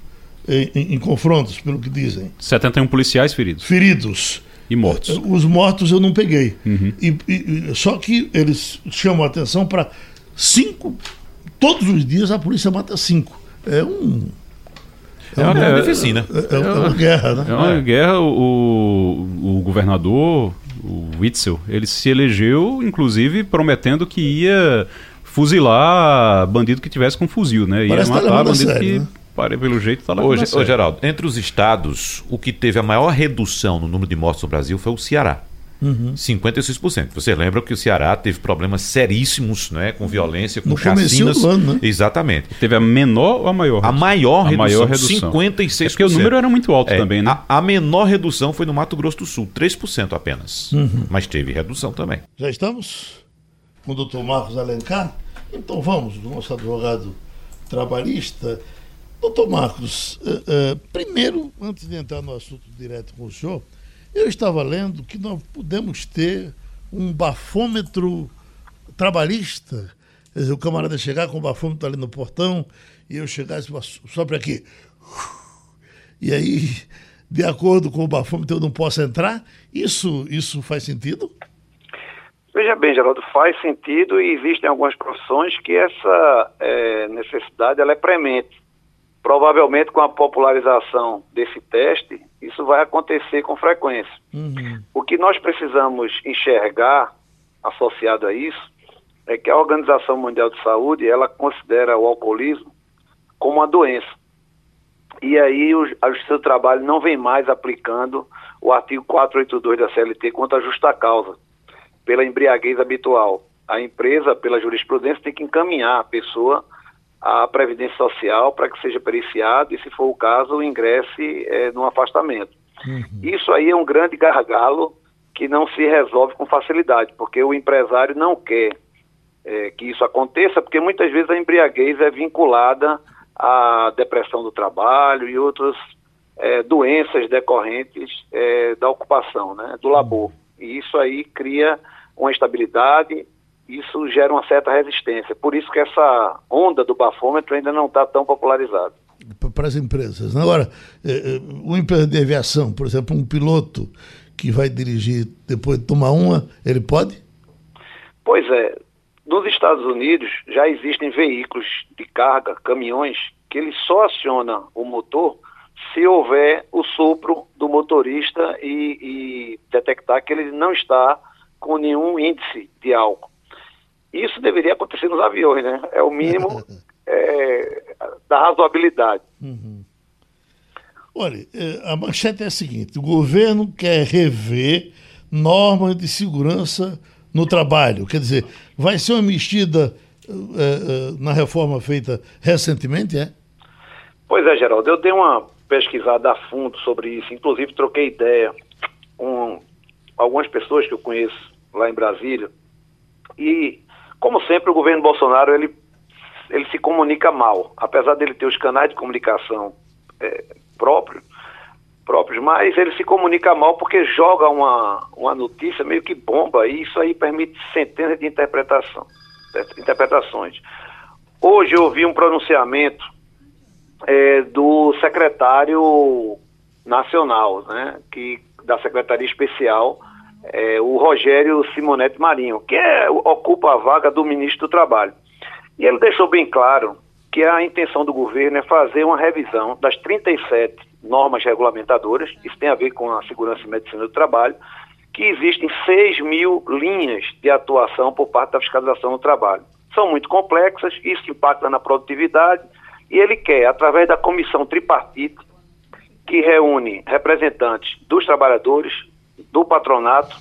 em, em, em, confrontos, pelo que dizem. 71 policiais feridos. Feridos. E mortos. Os mortos eu não peguei. Uhum. E, e, só que eles chamam a atenção para cinco. Todos os dias a polícia mata cinco. É um. É uma, é, oficina. É, é, é, uma guerra, né? É uma guerra. O, o governador, o Witzel, ele se elegeu, inclusive, prometendo que ia fuzilar bandido que tivesse com fuzil, né? Ia Parece tá matar tá bandido sério, que. Né? pelo jeito está lá Ô, ô Geraldo, entre os estados, o que teve a maior redução no número de mortes no Brasil foi o Ceará. Uhum. 56%. Você lembra que o Ceará teve problemas seríssimos né, com violência, com no chacinas. Do ano, né? Exatamente. Teve a menor ou a maior? A maior, a redução, maior redução. 56%. É porque o número era muito alto é, também, né? A, a, menor redução foi no Mato Grosso do Sul, 3% apenas. Uhum. Mas teve redução também. Já estamos com o doutor Marcos Alencar? Então vamos, do nosso advogado trabalhista. Doutor Marcos, uh, uh, primeiro, antes de entrar no assunto direto com o senhor, eu estava lendo que nós podemos ter um bafômetro trabalhista. Quer dizer, o camarada chegar com o bafômetro ali no portão e eu chegasse só para aqui. E aí, de acordo com o bafômetro, eu não posso entrar? Isso, isso faz sentido? Veja bem, Geraldo, faz sentido e existem algumas profissões que essa é, necessidade ela é premente. Provavelmente com a popularização desse teste, isso vai acontecer com frequência. Uhum. O que nós precisamos enxergar associado a isso é que a Organização Mundial de Saúde ela considera o alcoolismo como uma doença. E aí a Justiça do Trabalho não vem mais aplicando o artigo 482 da CLT contra a justa causa, pela embriaguez habitual. A empresa, pela jurisprudência, tem que encaminhar a pessoa a Previdência Social para que seja periciado e, se for o caso, ingresse é, no afastamento. Uhum. Isso aí é um grande gargalo que não se resolve com facilidade, porque o empresário não quer é, que isso aconteça, porque muitas vezes a embriaguez é vinculada à depressão do trabalho e outras é, doenças decorrentes é, da ocupação, né, do labor. E isso aí cria uma instabilidade isso gera uma certa resistência. Por isso que essa onda do bafômetro ainda não está tão popularizada. Para as empresas. Agora, é, é, uma empresa de aviação, por exemplo, um piloto que vai dirigir depois de tomar uma, ele pode? Pois é. Nos Estados Unidos já existem veículos de carga, caminhões, que ele só aciona o motor se houver o sopro do motorista e, e detectar que ele não está com nenhum índice de álcool. Isso deveria acontecer nos aviões, né? É o mínimo é, da razoabilidade. Uhum. Olha, é, a manchete é a seguinte: o governo quer rever normas de segurança no trabalho. Quer dizer, vai ser uma mexida é, é, na reforma feita recentemente, é? Pois é, Geraldo. Eu dei uma pesquisada a fundo sobre isso. Inclusive, troquei ideia com algumas pessoas que eu conheço lá em Brasília. E como sempre, o governo Bolsonaro ele, ele se comunica mal, apesar dele ter os canais de comunicação é, próprios, próprios, mas ele se comunica mal porque joga uma, uma notícia meio que bomba e isso aí permite centenas de interpretação, interpretações. Hoje eu ouvi um pronunciamento é, do secretário nacional, né, que, da Secretaria Especial é, o Rogério Simonetti Marinho, que é, ocupa a vaga do ministro do Trabalho. E ele deixou bem claro que a intenção do governo é fazer uma revisão das 37 normas regulamentadoras, isso tem a ver com a segurança e medicina do trabalho, que existem 6 mil linhas de atuação por parte da fiscalização do trabalho. São muito complexas, isso impacta na produtividade, e ele quer, através da comissão tripartite, que reúne representantes dos trabalhadores, do patronato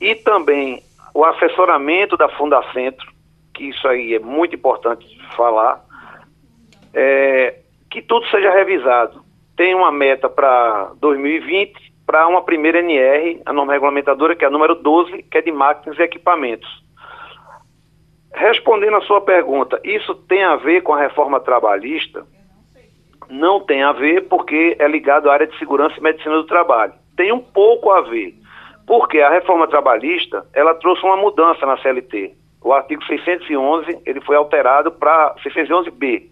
e também o assessoramento da Fundacentro, que isso aí é muito importante falar, é, que tudo seja revisado. Tem uma meta para 2020 para uma primeira NR, a norma regulamentadora, que é a número 12, que é de máquinas e equipamentos. Respondendo a sua pergunta, isso tem a ver com a reforma trabalhista? Não tem a ver porque é ligado à área de segurança e medicina do trabalho tem um pouco a ver, porque a reforma trabalhista ela trouxe uma mudança na CLT. O artigo 611 ele foi alterado para 611b.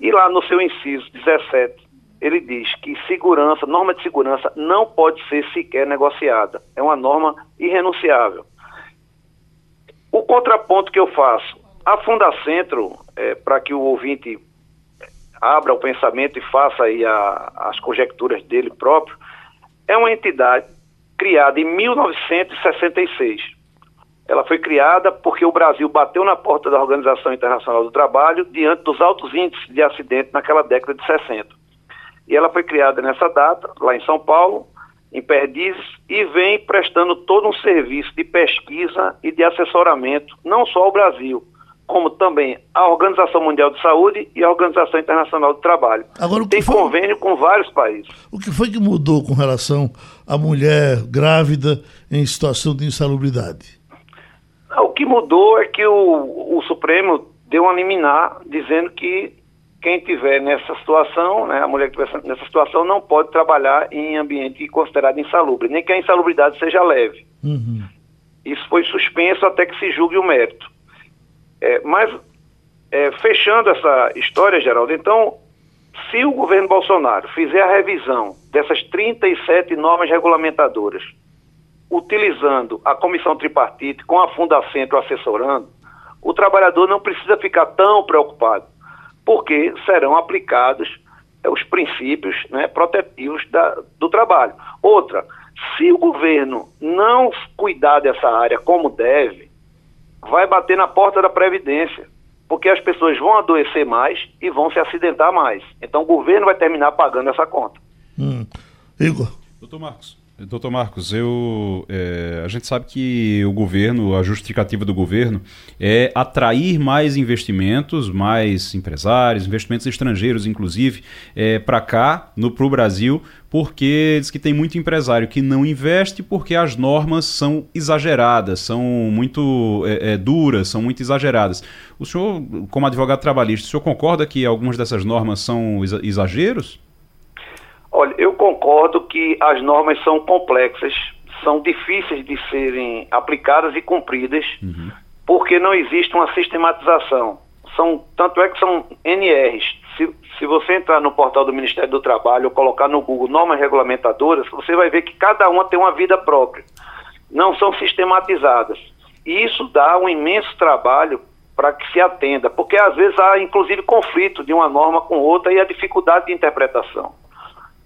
E lá no seu inciso 17, ele diz que segurança, norma de segurança não pode ser sequer negociada. É uma norma irrenunciável. O contraponto que eu faço, a Fundacentro, é, para que o ouvinte abra o pensamento e faça aí a, as conjecturas dele próprio, é uma entidade criada em 1966. Ela foi criada porque o Brasil bateu na porta da Organização Internacional do Trabalho diante dos altos índices de acidente naquela década de 60. E ela foi criada nessa data, lá em São Paulo, em Perdizes, e vem prestando todo um serviço de pesquisa e de assessoramento, não só ao Brasil, como também a Organização Mundial de Saúde e a Organização Internacional do Trabalho. Agora, Tem foi... convênio com vários países. O que foi que mudou com relação à mulher grávida em situação de insalubridade? O que mudou é que o, o Supremo deu uma liminar dizendo que quem tiver nessa situação, né, a mulher que estiver nessa situação, não pode trabalhar em ambiente considerado insalubre, nem que a insalubridade seja leve. Uhum. Isso foi suspenso até que se julgue o mérito. É, mas, é, fechando essa história, Geraldo, então, se o governo Bolsonaro fizer a revisão dessas 37 normas regulamentadoras, utilizando a comissão tripartite com a Fundacentro assessorando, o trabalhador não precisa ficar tão preocupado porque serão aplicados é, os princípios né, protetivos da, do trabalho. Outra, se o governo não cuidar dessa área como deve, vai bater na porta da Previdência, porque as pessoas vão adoecer mais e vão se acidentar mais. Então o governo vai terminar pagando essa conta. Hum. Igor. Doutor Marcos. Doutor Marcos, eu, é, a gente sabe que o governo, a justificativa do governo é atrair mais investimentos, mais empresários, investimentos estrangeiros, inclusive, é, para cá, para o Brasil, porque diz que tem muito empresário que não investe porque as normas são exageradas, são muito é, é, duras, são muito exageradas. O senhor, como advogado trabalhista, o senhor concorda que algumas dessas normas são exageros? Olha, eu concordo que as normas são complexas, são difíceis de serem aplicadas e cumpridas, uhum. porque não existe uma sistematização. São, tanto é que são NRs. Se, se você entrar no portal do Ministério do Trabalho ou colocar no Google normas regulamentadoras, você vai ver que cada uma tem uma vida própria. Não são sistematizadas. E isso dá um imenso trabalho para que se atenda, porque às vezes há inclusive conflito de uma norma com outra e a dificuldade de interpretação.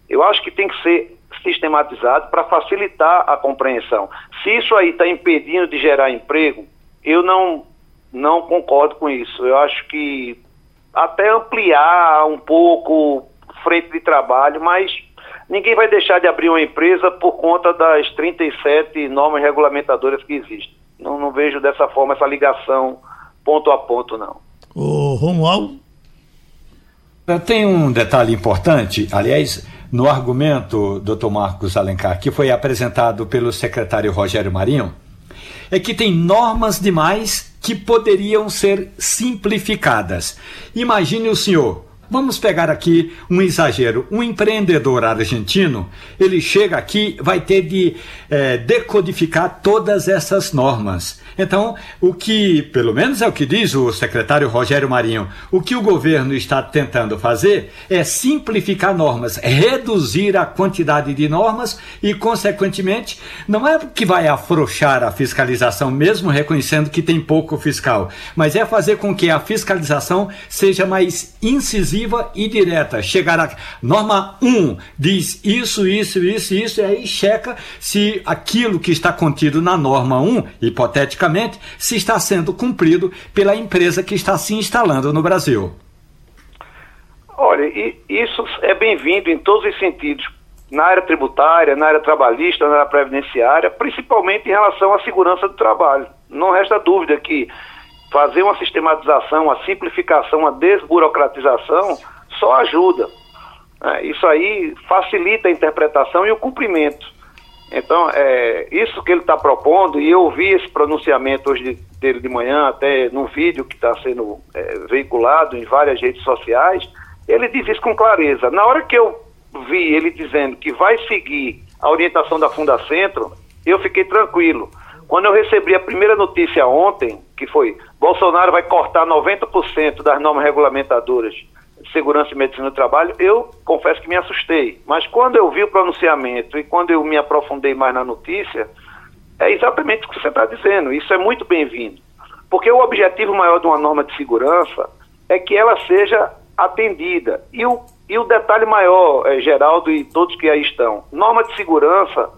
Eu acho que tem que ser sistematizado para facilitar a compreensão. Se isso aí está impedindo de gerar emprego, eu não, não concordo com isso. Eu acho que até ampliar um pouco frente de trabalho, mas ninguém vai deixar de abrir uma empresa por conta das 37 normas regulamentadoras que existem. Não, não vejo dessa forma essa ligação ponto a ponto, não. O Romualdo? Tem um detalhe importante, aliás, no argumento, doutor Marcos Alencar, que foi apresentado pelo secretário Rogério Marinho, é que tem normas demais que poderiam ser simplificadas. Imagine o senhor, Vamos pegar aqui um exagero. Um empreendedor argentino, ele chega aqui, vai ter de é, decodificar todas essas normas. Então, o que, pelo menos é o que diz o secretário Rogério Marinho, o que o governo está tentando fazer é simplificar normas, reduzir a quantidade de normas e, consequentemente, não é que vai afrouxar a fiscalização, mesmo reconhecendo que tem pouco fiscal, mas é fazer com que a fiscalização seja mais incisiva e direta. Chegar a norma 1 diz isso, isso, isso, isso, e aí checa se aquilo que está contido na norma 1, hipoteticamente, se está sendo cumprido pela empresa que está se instalando no Brasil. Olha, isso é bem-vindo em todos os sentidos, na área tributária, na área trabalhista, na área previdenciária, principalmente em relação à segurança do trabalho. Não resta dúvida que fazer uma sistematização, uma simplificação, uma desburocratização só ajuda. É, isso aí facilita a interpretação e o cumprimento. Então, é, isso que ele está propondo, e eu vi esse pronunciamento hoje dele de manhã, até num vídeo que está sendo é, veiculado em várias redes sociais, ele diz isso com clareza. Na hora que eu vi ele dizendo que vai seguir a orientação da Fundacentro, eu fiquei tranquilo. Quando eu recebi a primeira notícia ontem, que foi Bolsonaro vai cortar 90% das normas regulamentadoras Segurança e Medicina do Trabalho, eu confesso que me assustei. Mas quando eu vi o pronunciamento e quando eu me aprofundei mais na notícia, é exatamente o que você está dizendo. Isso é muito bem-vindo. Porque o objetivo maior de uma norma de segurança é que ela seja atendida. E o, e o detalhe maior, é, Geraldo e todos que aí estão, norma de segurança,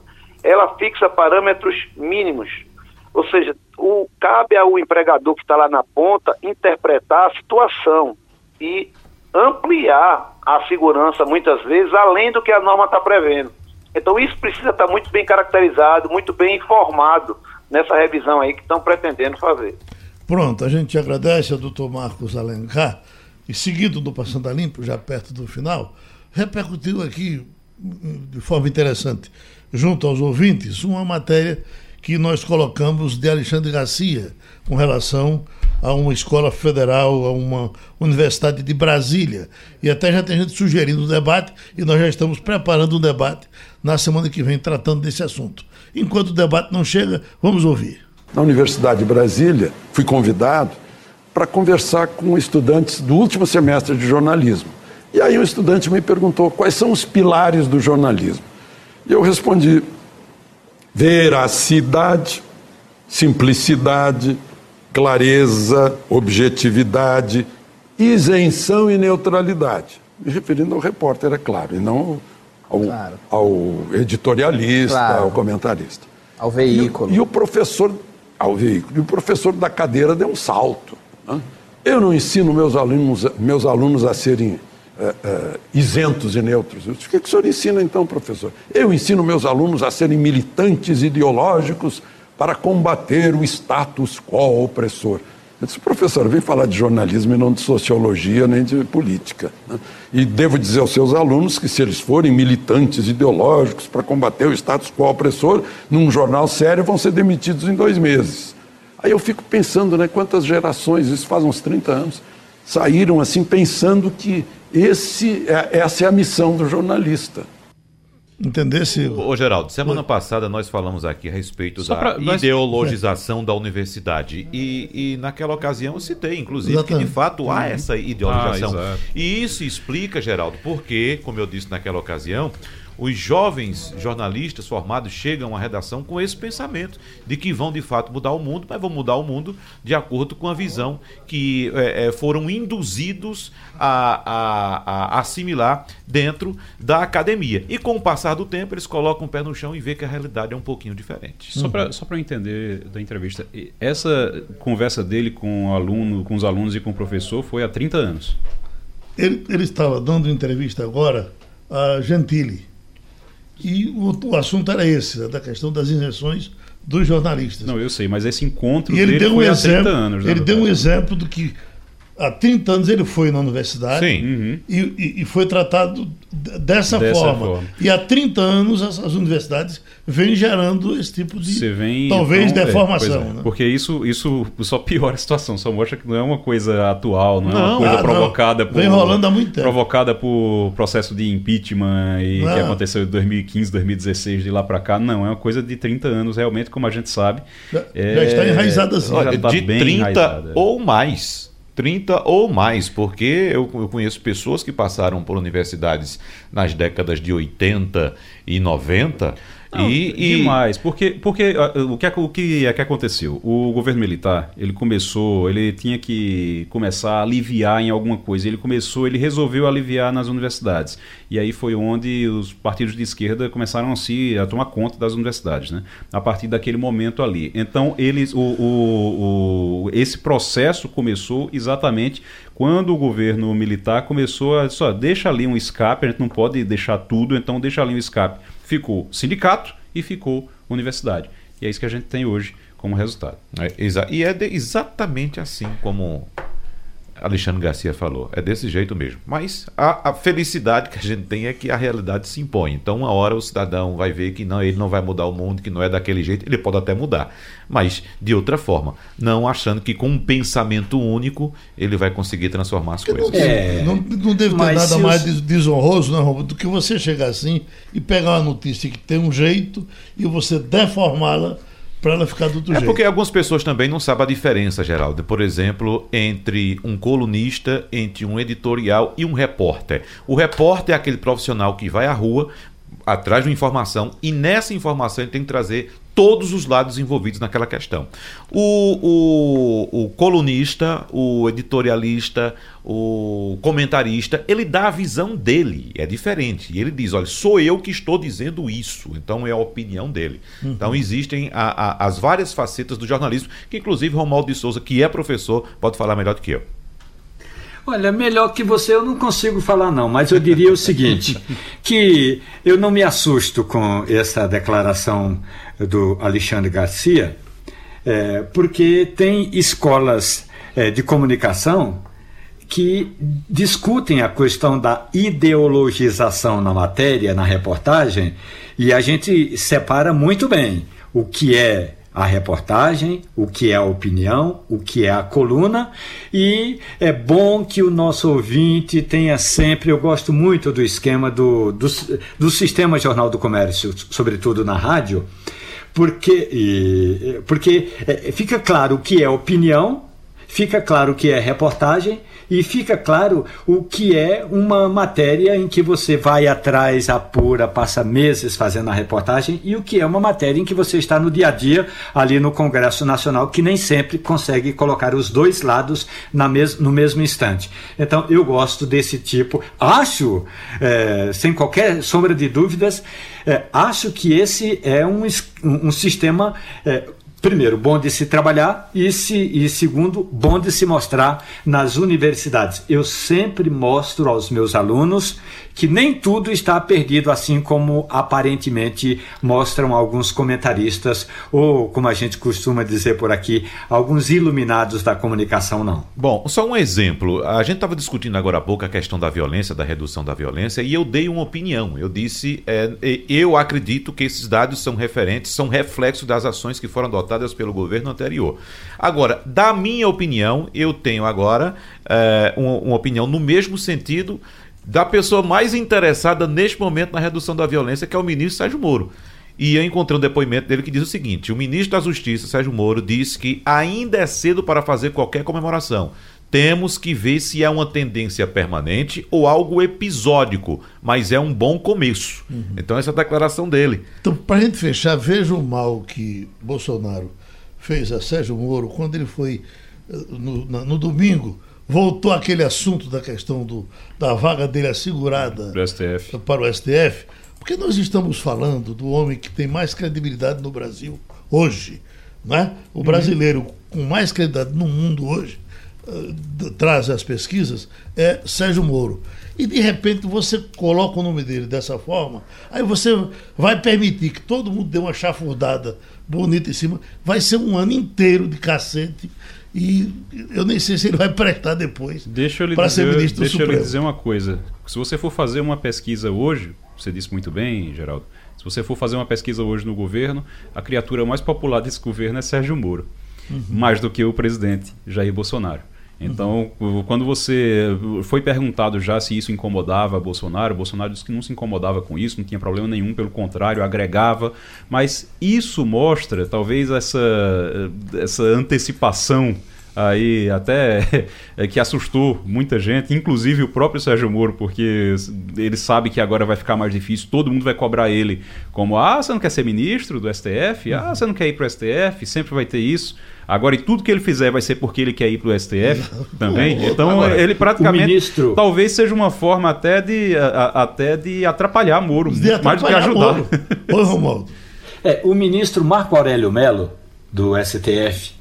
ela fixa parâmetros mínimos. Ou seja, o, cabe ao empregador que está lá na ponta interpretar a situação e ampliar a segurança muitas vezes além do que a norma está prevendo. Então isso precisa estar tá muito bem caracterizado, muito bem informado nessa revisão aí que estão pretendendo fazer. Pronto, a gente agradece ao doutor Marcos Alencar e seguido do Passando a Limpo, já perto do final, repercutiu aqui hum, de forma interessante, junto aos ouvintes, uma matéria que nós colocamos de Alexandre Garcia com relação a uma escola federal, a uma universidade de Brasília. E até já tem gente sugerindo o um debate e nós já estamos preparando um debate na semana que vem tratando desse assunto. Enquanto o debate não chega, vamos ouvir na Universidade de Brasília, fui convidado para conversar com estudantes do último semestre de jornalismo. E aí um estudante me perguntou quais são os pilares do jornalismo. E eu respondi: veracidade, simplicidade, clareza, objetividade, isenção e neutralidade. Me referindo ao repórter, é claro, e não ao, claro. ao editorialista, claro. ao comentarista. Ao veículo. E, e o professor ao veículo. E o professor da cadeira deu um salto. Né? Eu não ensino meus alunos, meus alunos a serem é, é, isentos e neutros. Eu disse, o que, que o senhor ensina então, professor? Eu ensino meus alunos a serem militantes ideológicos para combater o status quo opressor. Eu disse, professor, vem falar de jornalismo e não de sociologia nem de política. Né? E devo dizer aos seus alunos que, se eles forem militantes ideológicos para combater o status quo opressor, num jornal sério, vão ser demitidos em dois meses. Aí eu fico pensando, né, quantas gerações, isso faz uns 30 anos, saíram assim pensando que esse, é, essa é a missão do jornalista entendesse. Ô, Geraldo, semana Oi. passada nós falamos aqui a respeito Só da pra, ideologização é. da universidade. E, e, naquela ocasião eu citei, inclusive, Exatamente. que de fato há uhum. essa ideologização. Ah, e isso explica, Geraldo, porque, como eu disse naquela ocasião, os jovens jornalistas formados chegam à redação com esse pensamento de que vão de fato mudar o mundo, mas vão mudar o mundo de acordo com a visão que é, foram induzidos a, a, a, assimilar dentro da academia. E com o passar do tempo, eles colocam o pé no chão e vê que a realidade é um pouquinho diferente. Só para só entender da entrevista, essa conversa dele com o aluno, com os alunos e com o professor foi há 30 anos. Ele, ele estava dando entrevista agora a Gentili e o, o assunto era esse, né, da questão das injeções dos jornalistas. Não, eu sei, mas esse encontro e ele deu um exemplo, anos. Ele deu um exemplo do que há 30 anos ele foi na universidade uhum. e, e, e, foi tratado dessa, dessa forma. forma. E há 30 anos as, as, universidades vêm gerando esse tipo de vem, talvez então, deformação. É, é, né? Porque isso, isso só piora a situação, só mostra que não é uma coisa atual, não, não é uma coisa ah, provocada não. por. Vem rolando há muito tempo. Provocada por processo de impeachment e não. que aconteceu em 2015, 2016, de lá para cá. Não, é uma coisa de 30 anos, realmente, como a gente sabe. Já, é, já está enraizada assim. Olha, tá de 30 enraizada. ou mais. 30 ou mais, porque eu, eu, conheço pessoas que passaram por universidades nas décadas de 80 e 90 não, e, demais, porque, porque o, que, é o que é que aconteceu? O governo militar, ele começou, ele tinha que começar a aliviar em alguma coisa. Ele começou, ele resolveu aliviar nas universidades. E aí foi onde os partidos de esquerda começaram a, se, a tomar conta das universidades, né? A partir daquele momento ali. Então, eles, o, o, o esse processo começou exatamente quando o governo militar começou a só deixa ali um escape, a gente não pode deixar tudo, então deixa ali um escape ficou sindicato e ficou universidade. E é isso que a gente tem hoje como resultado. É, e é de, exatamente assim como Alexandre Garcia falou. É desse jeito mesmo. Mas a, a, felicidade que a gente tem é que a realidade se impõe. Então, uma hora o cidadão vai ver que não, ele não vai mudar o mundo, que não é daquele jeito. Ele pode até mudar, mas de outra forma. Não achando que com um pensamento único ele vai conseguir transformar as coisas. Não, é, não, não deve ter nada mais desonroso, não, do que você chegar assim e pegar uma notícia que tem um jeito e você deformá-la para ela ficar do outro é jeito. porque algumas pessoas também não sabem a diferença, Geraldo. Por exemplo, entre um colunista, entre um editorial e um repórter. O repórter é aquele profissional que vai à rua atrás de uma informação e nessa informação ele tem que trazer todos os lados envolvidos naquela questão. O, o, o, colunista, o editorialista, o comentarista, ele dá a visão dele, é diferente. Ele diz: olha, sou eu que estou dizendo isso. Então é a opinião dele. Uhum. Então existem a, a, as várias facetas do jornalismo, que inclusive Romualdo de Souza, que é professor, pode falar melhor do que eu. Olha, melhor que você eu não consigo falar não, mas eu diria o seguinte, que eu não me assusto com essa declaração do Alexandre Garcia, é, porque tem escolas é, de comunicação que discutem a questão da ideologização na matéria, na reportagem, e a gente separa muito bem o que é a reportagem, o que é a opinião, o que é a coluna, e é bom que o nosso ouvinte tenha sempre. Eu gosto muito do esquema do, do, do sistema Jornal do Comércio, sobretudo na rádio, porque, e, porque é, fica claro o que é opinião, fica claro o que é reportagem e fica claro o que é uma matéria em que você vai atrás, apura, passa meses fazendo a reportagem e o que é uma matéria em que você está no dia a dia ali no Congresso Nacional, que nem sempre consegue colocar os dois lados na mes no mesmo instante. Então eu gosto desse tipo, acho, é, sem qualquer sombra de dúvidas, é, acho que esse é um, um sistema. É, primeiro, bom de se trabalhar e, se, e segundo, bom de se mostrar nas universidades. Eu sempre mostro aos meus alunos que nem tudo está perdido, assim como aparentemente mostram alguns comentaristas, ou como a gente costuma dizer por aqui, alguns iluminados da comunicação, não. Bom, só um exemplo. A gente estava discutindo agora há pouco a questão da violência, da redução da violência, e eu dei uma opinião. Eu disse, é, eu acredito que esses dados são referentes, são reflexos das ações que foram adotadas pelo governo anterior. Agora, da minha opinião, eu tenho agora é, uma, uma opinião no mesmo sentido da pessoa mais interessada neste momento na redução da violência, que é o ministro Sérgio Moro. E eu encontrei um depoimento dele que diz o seguinte: o ministro da Justiça, Sérgio Moro, disse que ainda é cedo para fazer qualquer comemoração. Temos que ver se é uma tendência permanente ou algo episódico, mas é um bom começo. Uhum. Então, essa é a declaração dele. Então, para a gente fechar, veja o mal que Bolsonaro fez a Sérgio Moro quando ele foi eh, no, no domingo voltou aquele assunto da questão do, da vaga dele assegurada STF. para o STF, porque nós estamos falando do homem que tem mais credibilidade no Brasil hoje. Né? O uhum. brasileiro uhum. com mais credibilidade no mundo hoje, uh, traz as pesquisas, é Sérgio Moro. E de repente você coloca o nome dele dessa forma, aí você vai permitir que todo mundo dê uma chafurdada bonita em cima, vai ser um ano inteiro de cacete e eu nem sei se ele vai prestar depois para ser ministro deixa Supremo. Deixa eu lhe dizer uma coisa. Se você for fazer uma pesquisa hoje, você disse muito bem, Geraldo, se você for fazer uma pesquisa hoje no governo, a criatura mais popular desse governo é Sérgio Moro. Uhum. Mais do que o presidente Jair Bolsonaro. Então, quando você foi perguntado já se isso incomodava Bolsonaro, Bolsonaro disse que não se incomodava com isso, não tinha problema nenhum, pelo contrário, agregava. Mas isso mostra, talvez, essa, essa antecipação aí até que assustou muita gente, inclusive o próprio Sérgio Moro, porque ele sabe que agora vai ficar mais difícil, todo mundo vai cobrar ele como ah, você não quer ser ministro do STF? Ah, você não quer ir para o STF? Sempre vai ter isso. Agora, e tudo que ele fizer vai ser porque ele quer ir para o STF também. Então, Agora, ele praticamente. Ministro... Talvez seja uma forma até de, a, até de atrapalhar Moro, de atrapalhar mais do que ajudar. Oi, Romualdo. É, o ministro Marco Aurélio Melo, do STF,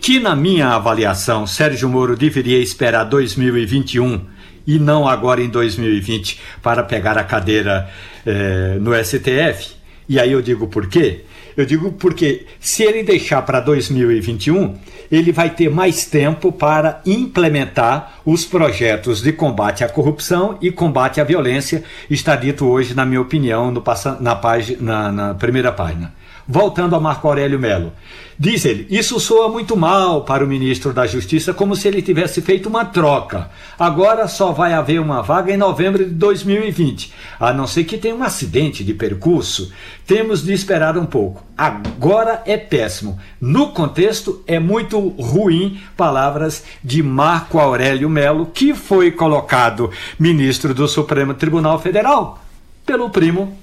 que, na minha avaliação, Sérgio Moro deveria esperar 2021 e não agora em 2020 para pegar a cadeira eh, no STF. E aí eu digo por quê? Eu digo porque se ele deixar para 2021, ele vai ter mais tempo para implementar os projetos de combate à corrupção e combate à violência, está dito hoje, na minha opinião, no, na, página, na, na primeira página. Voltando a Marco Aurélio Melo. Diz ele: Isso soa muito mal para o ministro da Justiça, como se ele tivesse feito uma troca. Agora só vai haver uma vaga em novembro de 2020, a não ser que tenha um acidente de percurso. Temos de esperar um pouco. Agora é péssimo. No contexto, é muito ruim. Palavras de Marco Aurélio Melo, que foi colocado ministro do Supremo Tribunal Federal pelo primo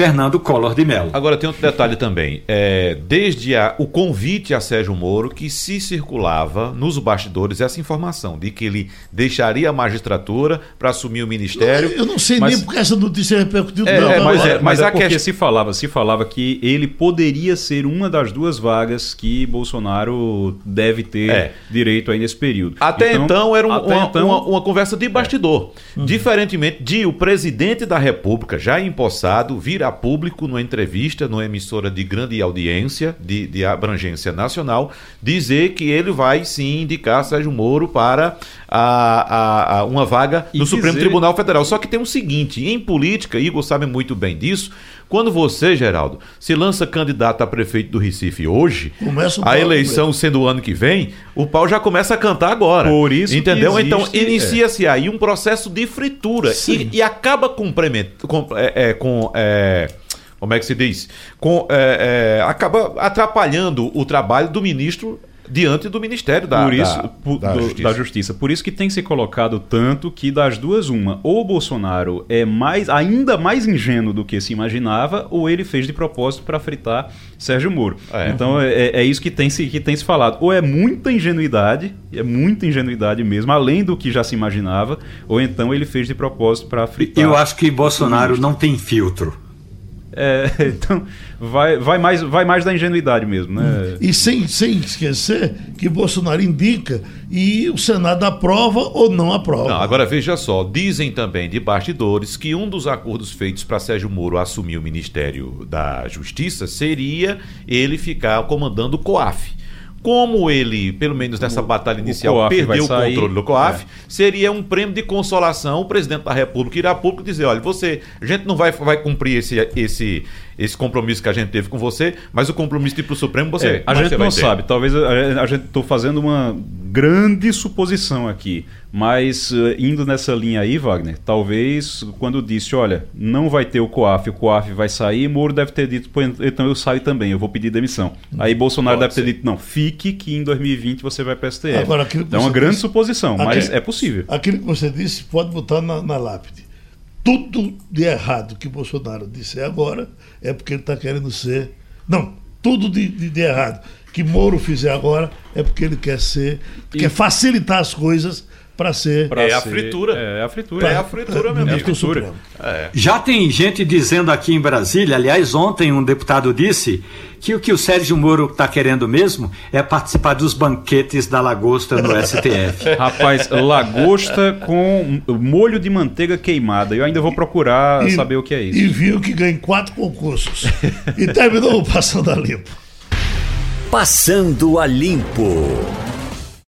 Fernando Collor de Mello. Agora tem outro detalhe também. É, desde a, o convite a Sérgio Moro, que se circulava nos bastidores essa informação de que ele deixaria a magistratura para assumir o ministério. Eu, eu não sei mas, nem porque essa notícia repercutiu. É, não, é, mas, é, mas, mas é porque questão... se falava, se falava que ele poderia ser uma das duas vagas que Bolsonaro deve ter é. direito aí nesse período. Até então, então era um, até uma, então, uma, uma, conversa de bastidor. É. Diferentemente de o presidente da República, já empossado, vir vir a público numa entrevista, numa emissora de grande audiência, de, de abrangência nacional, dizer que ele vai sim indicar Sérgio Moro para a, a, a uma vaga no dizer... Supremo Tribunal Federal. Só que tem o seguinte: em política, Igor sabe muito bem disso. Quando você, Geraldo, se lança candidato a prefeito do Recife hoje, a eleição sendo o ano que vem, o pau já começa a cantar agora. Por isso Entendeu? Então, existe, então inicia-se é. aí um processo de fritura e, e, acaba com, com, é, é, com é, como é que se diz? Com, é, é, acaba atrapalhando o trabalho do ministro diante do Ministério da, Por isso, da, por, da, do, Justiça. da, Justiça. Por isso que tem se colocado tanto que das duas uma, ou o Bolsonaro é mais ainda mais ingênuo do que se imaginava, ou ele fez de propósito para fritar Sérgio Moro. É. Então é, é, é, isso que tem, se, que tem se falado. Ou é muita ingenuidade, é muita ingenuidade mesmo, além do que já se imaginava, ou então ele fez de propósito para fritar. Eu acho que Bolsonaro não tem filtro. É, então, vai, vai, mais, vai mais da ingenuidade mesmo, né? E sem, sem esquecer que Bolsonaro indica e o Senado aprova ou não aprova. Não, agora veja só, dizem também de bastidores que um dos acordos feitos para Sérgio Moro assumir o Ministério da Justiça seria ele ficar comandando o COAF como ele, pelo menos nessa batalha inicial, perdeu o controle do COAF, é. seria um prêmio de consolação o presidente da República ir a público dizer: olha, você, a gente não vai, vai cumprir esse, esse, esse compromisso que a gente teve com você, mas o compromisso de ir para o Supremo você. É, a gente não sabe, talvez a, a gente estou fazendo uma grande suposição aqui, mas uh, indo nessa linha aí, Wagner, talvez quando disse, olha, não vai ter o COAF, o COAF vai sair, Moro deve ter dito, então eu saio também, eu vou pedir demissão. Aí Bolsonaro Pode deve ser. ter dito, não, fique que em 2020 você vai para o STF. Agora, é uma grande disse, suposição, aquilo, mas é possível. Aquilo que você disse pode botar na, na lápide. Tudo de errado que Bolsonaro disse agora é porque ele está querendo ser. Não, tudo de, de, de errado que Moro fizer agora é porque ele quer ser, e... quer facilitar as coisas para ser. Pra é, ser... A fritura. é a fritura. É a fritura, meu amigo. É. Já tem gente dizendo aqui em Brasília, aliás, ontem um deputado disse que o que o Sérgio Moro está querendo mesmo é participar dos banquetes da lagosta no STF. Rapaz, lagosta com molho de manteiga queimada. Eu ainda vou procurar e, saber o que é isso. E viu que ganha quatro concursos. e terminou o Passando a Limpo. Passando a Limpo.